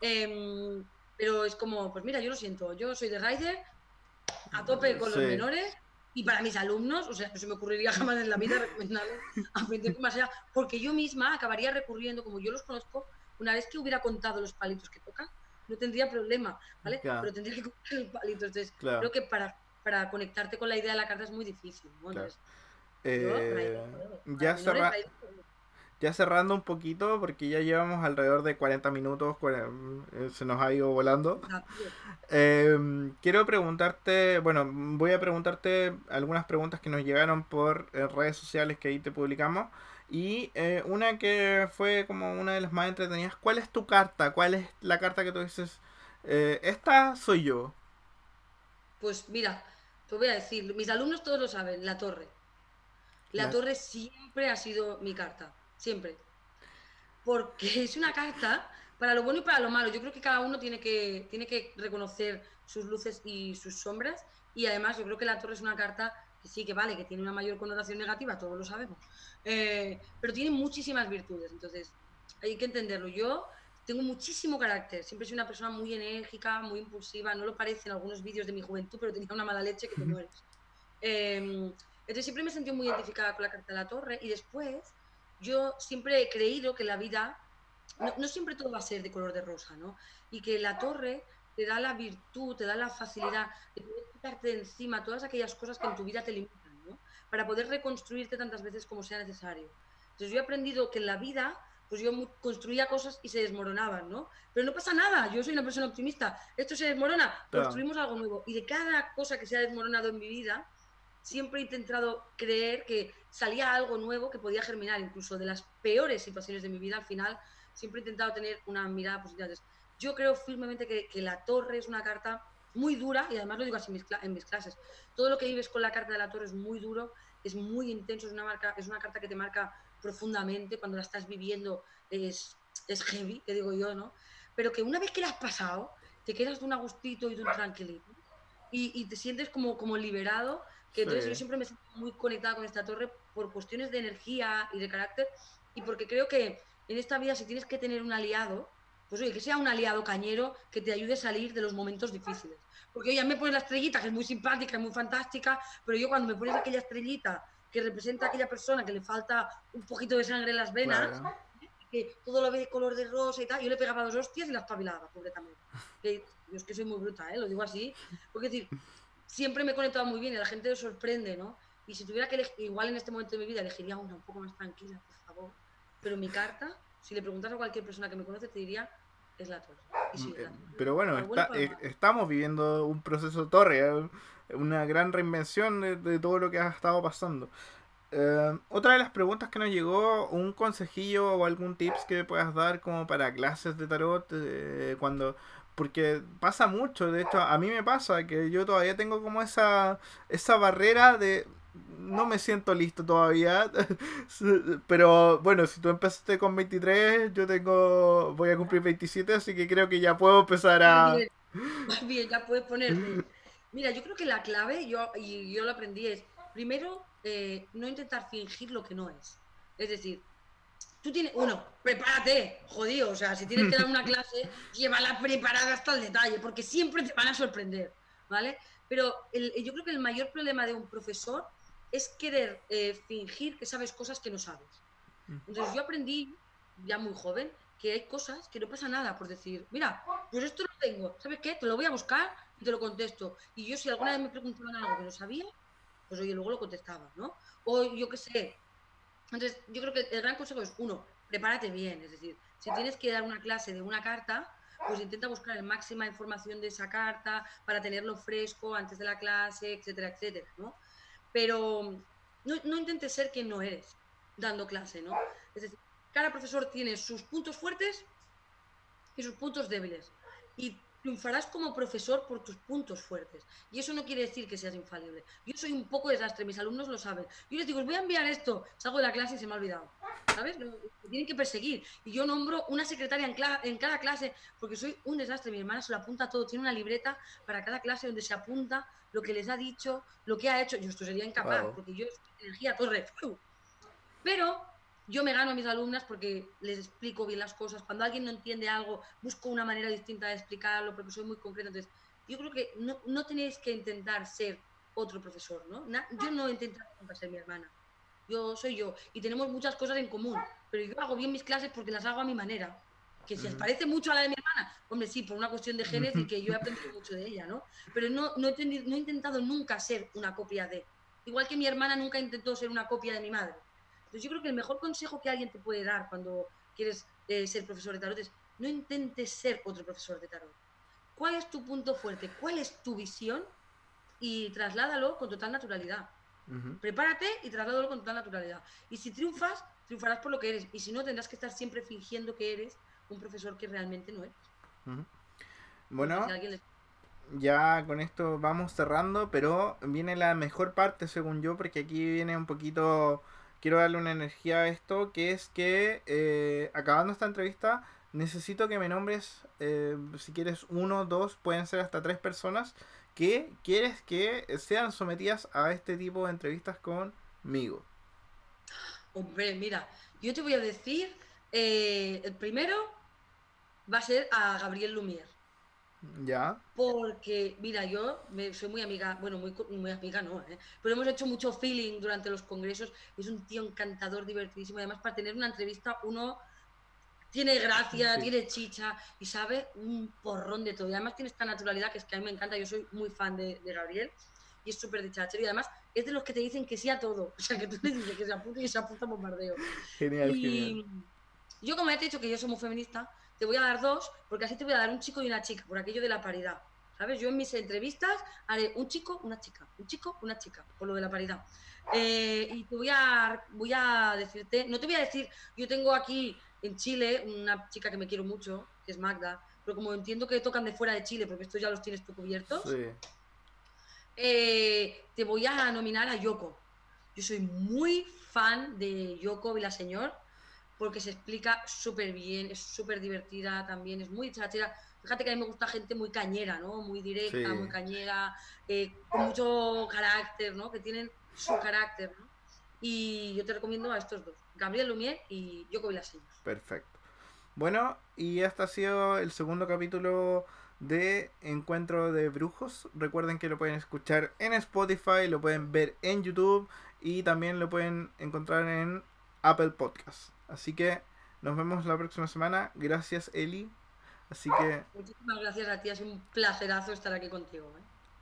Em, pero es como, pues mira, yo lo siento, yo soy de Ryder, a tope con los menores, y para mis alumnos, o sea, no se me ocurriría jamás en la vida recomendarles aprender con Marsella, porque yo misma acabaría recurriendo, como yo los conozco, una vez que hubiera contado los palitos que tocan, no tendría problema, ¿vale? Pero tendría que coger el palito. Entonces, creo que para, para conectarte con la idea de la carta es muy difícil, ¿no? Eh, ya, ya cerrando un poquito, porque ya llevamos alrededor de 40 minutos, eh, se nos ha ido volando. Em, quiero preguntarte, bueno, voy a preguntarte algunas preguntas que nos llegaron por eh, redes sociales que ahí te publicamos. Y eh, una que fue como una de las más entretenidas, ¿cuál es tu carta? ¿Cuál es la carta que tú dices? esta soy yo. Pues mira, te voy a decir, mis alumnos todos lo saben, la torre. La, torre siempre ha sido mi carta, siempre. Porque es una carta para lo bueno y para lo malo. Yo creo que cada uno tiene que, tiene que reconocer sus luces y sus sombras. Y además yo creo que la torre es una carta que sí, que vale, que tiene una mayor connotación negativa, todos lo sabemos. Eh, pero tiene muchísimas virtudes. Entonces, hay que entenderlo. Yo tengo muchísimo carácter. Siempre soy una persona muy enérgica, muy impulsiva. No lo parece en algunos vídeos de mi juventud, pero tenía una mala leche que te mueres. Eh, entonces siempre me he sentido muy identificada con la carta de la torre y después yo siempre he creído que la vida, no, siempre todo va a ser de color de rosa, ¿no? Y que la torre te da la virtud, te da la facilidad de poder quitarte de encima todas aquellas cosas que en tu vida te limitan, ¿no? Para poder reconstruirte tantas veces como sea necesario. Entonces yo he aprendido que en la vida pues yo construía cosas y se desmoronaban, ¿no? Pero no pasa nada, yo soy una persona optimista, esto se desmorona, construimos algo nuevo. Y de cada cosa que se ha desmoronado en mi vida, siempre he intentado creer que salía algo nuevo que podía germinar, incluso de las peores situaciones de mi vida, al final siempre he intentado tener una mirada positiva. Yo creo firmemente que, la torre es una carta muy dura, y además lo digo así en mis, clases, todo lo que vives con la carta de la torre es muy duro, es muy intenso, es una, marca, es una carta que te marca profundamente, cuando la estás viviendo es, es heavy, que digo yo, ¿no? Pero que una vez que la has pasado, te quedas de un agustito y de un tranquilito, y, y te sientes como, como liberado que entonces yo siempre me siento muy conectada con esta torre por cuestiones de energía y de carácter y porque creo que en esta vida si tienes que tener un aliado, pues oye, que sea un aliado cañero que te ayude a salir de los momentos difíciles. Porque oye, me pones la estrellita, que es muy simpática, es muy fantástica, pero yo cuando me pones aquella estrellita que representa a aquella persona que le falta un poquito de sangre en las venas, que todo lo ve de color de rosa y tal, yo le pegaba dos hostias y la espabilaba, pobre también. Que, yo es que soy muy bruta, ¿eh? lo digo así. Porque es decir, siempre me he conectado muy bien y la gente lo sorprende, ¿no? Y si tuviera que elegir, igual en este momento de mi vida elegiría una un poco más tranquila, por favor. Pero mi carta, si le preguntas a cualquier persona que me conoce, te diría, es la torre. Mm, eh, pero bueno, eh, estamos viviendo un proceso torre, eh, una gran reinvención de, todo lo que ha estado pasando. otra de las preguntas que nos llegó, un consejillo o algún tips que puedas dar como para clases de tarot cuando porque pasa mucho, de hecho, a mí me pasa que yo todavía tengo como esa, esa barrera de no me siento listo todavía. Pero bueno, si tú empezaste con 23, yo tengo voy a cumplir 27, así que creo que ya puedo empezar a bien, ya puedes ponerte. Mira, yo creo que la clave, yo y yo lo aprendí es primero eh, no intentar fingir lo que no es. Es decir, tú tienes, uno, prepárate, jodido, o sea, si tienes que dar una clase, llévala preparada hasta el detalle, porque siempre te van a sorprender, ¿vale? Pero yo creo que el mayor problema de un profesor es querer eh, fingir que sabes cosas que no sabes. Entonces yo aprendí, ya muy joven, que hay cosas que no pasa nada por decir, mira, pues esto lo tengo, ¿sabes qué? Te lo voy a buscar y te lo contesto. Y yo si alguna vez me preguntaban algo que no sabía, pues oye, luego lo contestaba, ¿no? O yo qué sé, entonces, yo creo que el gran consejo es, uno, prepárate bien, es decir, si tienes que dar una clase de una carta, pues intenta buscar la máxima información de esa carta para tenerlo fresco antes de la clase, etcétera, etcétera, ¿no? Pero no, intentes ser quien no eres dando clase, ¿no? Es decir, cada profesor tiene sus puntos fuertes y sus puntos débiles. Triunfarás como profesor por tus puntos fuertes. Y eso no quiere decir que seas infalible. Yo soy un poco desastre, mis alumnos lo saben. Yo les digo, os voy a enviar esto, salgo de la clase y se me ha olvidado. ¿Sabes? Me tienen que perseguir. Y yo nombro una secretaria en, en, cada clase porque soy un desastre. Mi hermana se lo apunta todo. Tiene una libreta para cada clase donde se apunta lo que les ha dicho, lo que ha hecho. Yo esto sería incapaz porque yo energía torre. Pero yo me gano a mis alumnas porque les explico bien las cosas. Cuando alguien no entiende algo, busco una manera distinta de explicarlo porque soy muy concreta. Entonces, yo creo que no, no tenéis que intentar ser otro profesor, ¿no? yo no he intentado nunca ser mi hermana. Yo soy yo y tenemos muchas cosas en común, pero yo hago bien mis clases porque las hago a mi manera. Que si os parece mucho a la de mi hermana, hombre, sí, por una cuestión de genes y que yo he aprendido mucho de ella, ¿no? Pero no, no, he, no he intentado nunca ser una copia de. Igual que mi hermana nunca intentó ser una copia de mi madre Entonces yo creo que el mejor consejo que alguien te puede dar cuando quieres eh, ser profesor de tarot es no intentes ser otro profesor de tarot. ¿Cuál es tu punto fuerte? ¿Cuál es tu visión? Y trasládalo con total naturalidad. Prepárate y trasládalo con total naturalidad. Y si triunfas, triunfarás por lo que eres. Y si no, tendrás que estar siempre fingiendo que eres un profesor que realmente no eres. Bueno, ya con esto vamos cerrando, pero viene la mejor parte según yo, porque aquí viene un poquito, quiero darle una energía a esto, que es que eh, acabando esta entrevista, necesito que me nombres, eh, si quieres uno, dos, pueden ser hasta tres personas, que quieres que sean sometidas a este tipo de entrevistas conmigo. Hombre, mira, yo te voy a decir, eh, el primero va a ser a Gabriel Lumière. Ya. Porque, mira, yo me, soy muy amiga, bueno, muy, muy amiga no, ¿eh? pero hemos hecho mucho feeling durante los congresos. Es un tío encantador, divertidísimo. Además, para tener una entrevista, uno tiene gracia, tiene chicha y sabe un porrón de todo. Y además tiene esta naturalidad que es que a mí me encanta. Yo soy muy fan de, Gabriel y es súper dicharachero. Y además es de los que te dicen que sí a todo. O sea, que tú le dices que se apunta y se apunta a bombardeo. Genial, genial. Yo, como he dicho que yo soy muy feminista, te voy a dar dos, porque así te voy a dar un chico y una chica, por aquello de la paridad. ¿Sabes? Yo en mis entrevistas haré un chico, una chica, un chico, una chica, por lo de la paridad. Eh, y te voy a, voy a decirte, no te voy a decir, yo tengo aquí en Chile una chica que me quiero mucho, que es Magda, pero como entiendo que tocan de fuera de Chile, porque estos ya los tienes tú cubiertos, eh, te voy a nominar a Yoko. Yo soy muy fan de Yoko Villaseñor porque se explica súper bien, es súper divertida también, es muy chachera. Fíjate que a mí me gusta gente muy cañera, ¿no? Muy directa, muy cañera, eh, con mucho carácter, ¿no? Que tienen su carácter, ¿no? Y yo te recomiendo a estos dos, Gabriel Lumier y Yoko Villaseñor. Perfecto. Bueno, y este ha sido el segundo capítulo de Encuentro de Brujos. Recuerden que lo pueden escuchar en Spotify, lo pueden ver en YouTube y también lo pueden encontrar en Apple Podcast. Así que nos vemos la próxima semana. Gracias, Eli. Así que. Muchísimas gracias a ti, es un placerazo estar aquí contigo. ¿eh?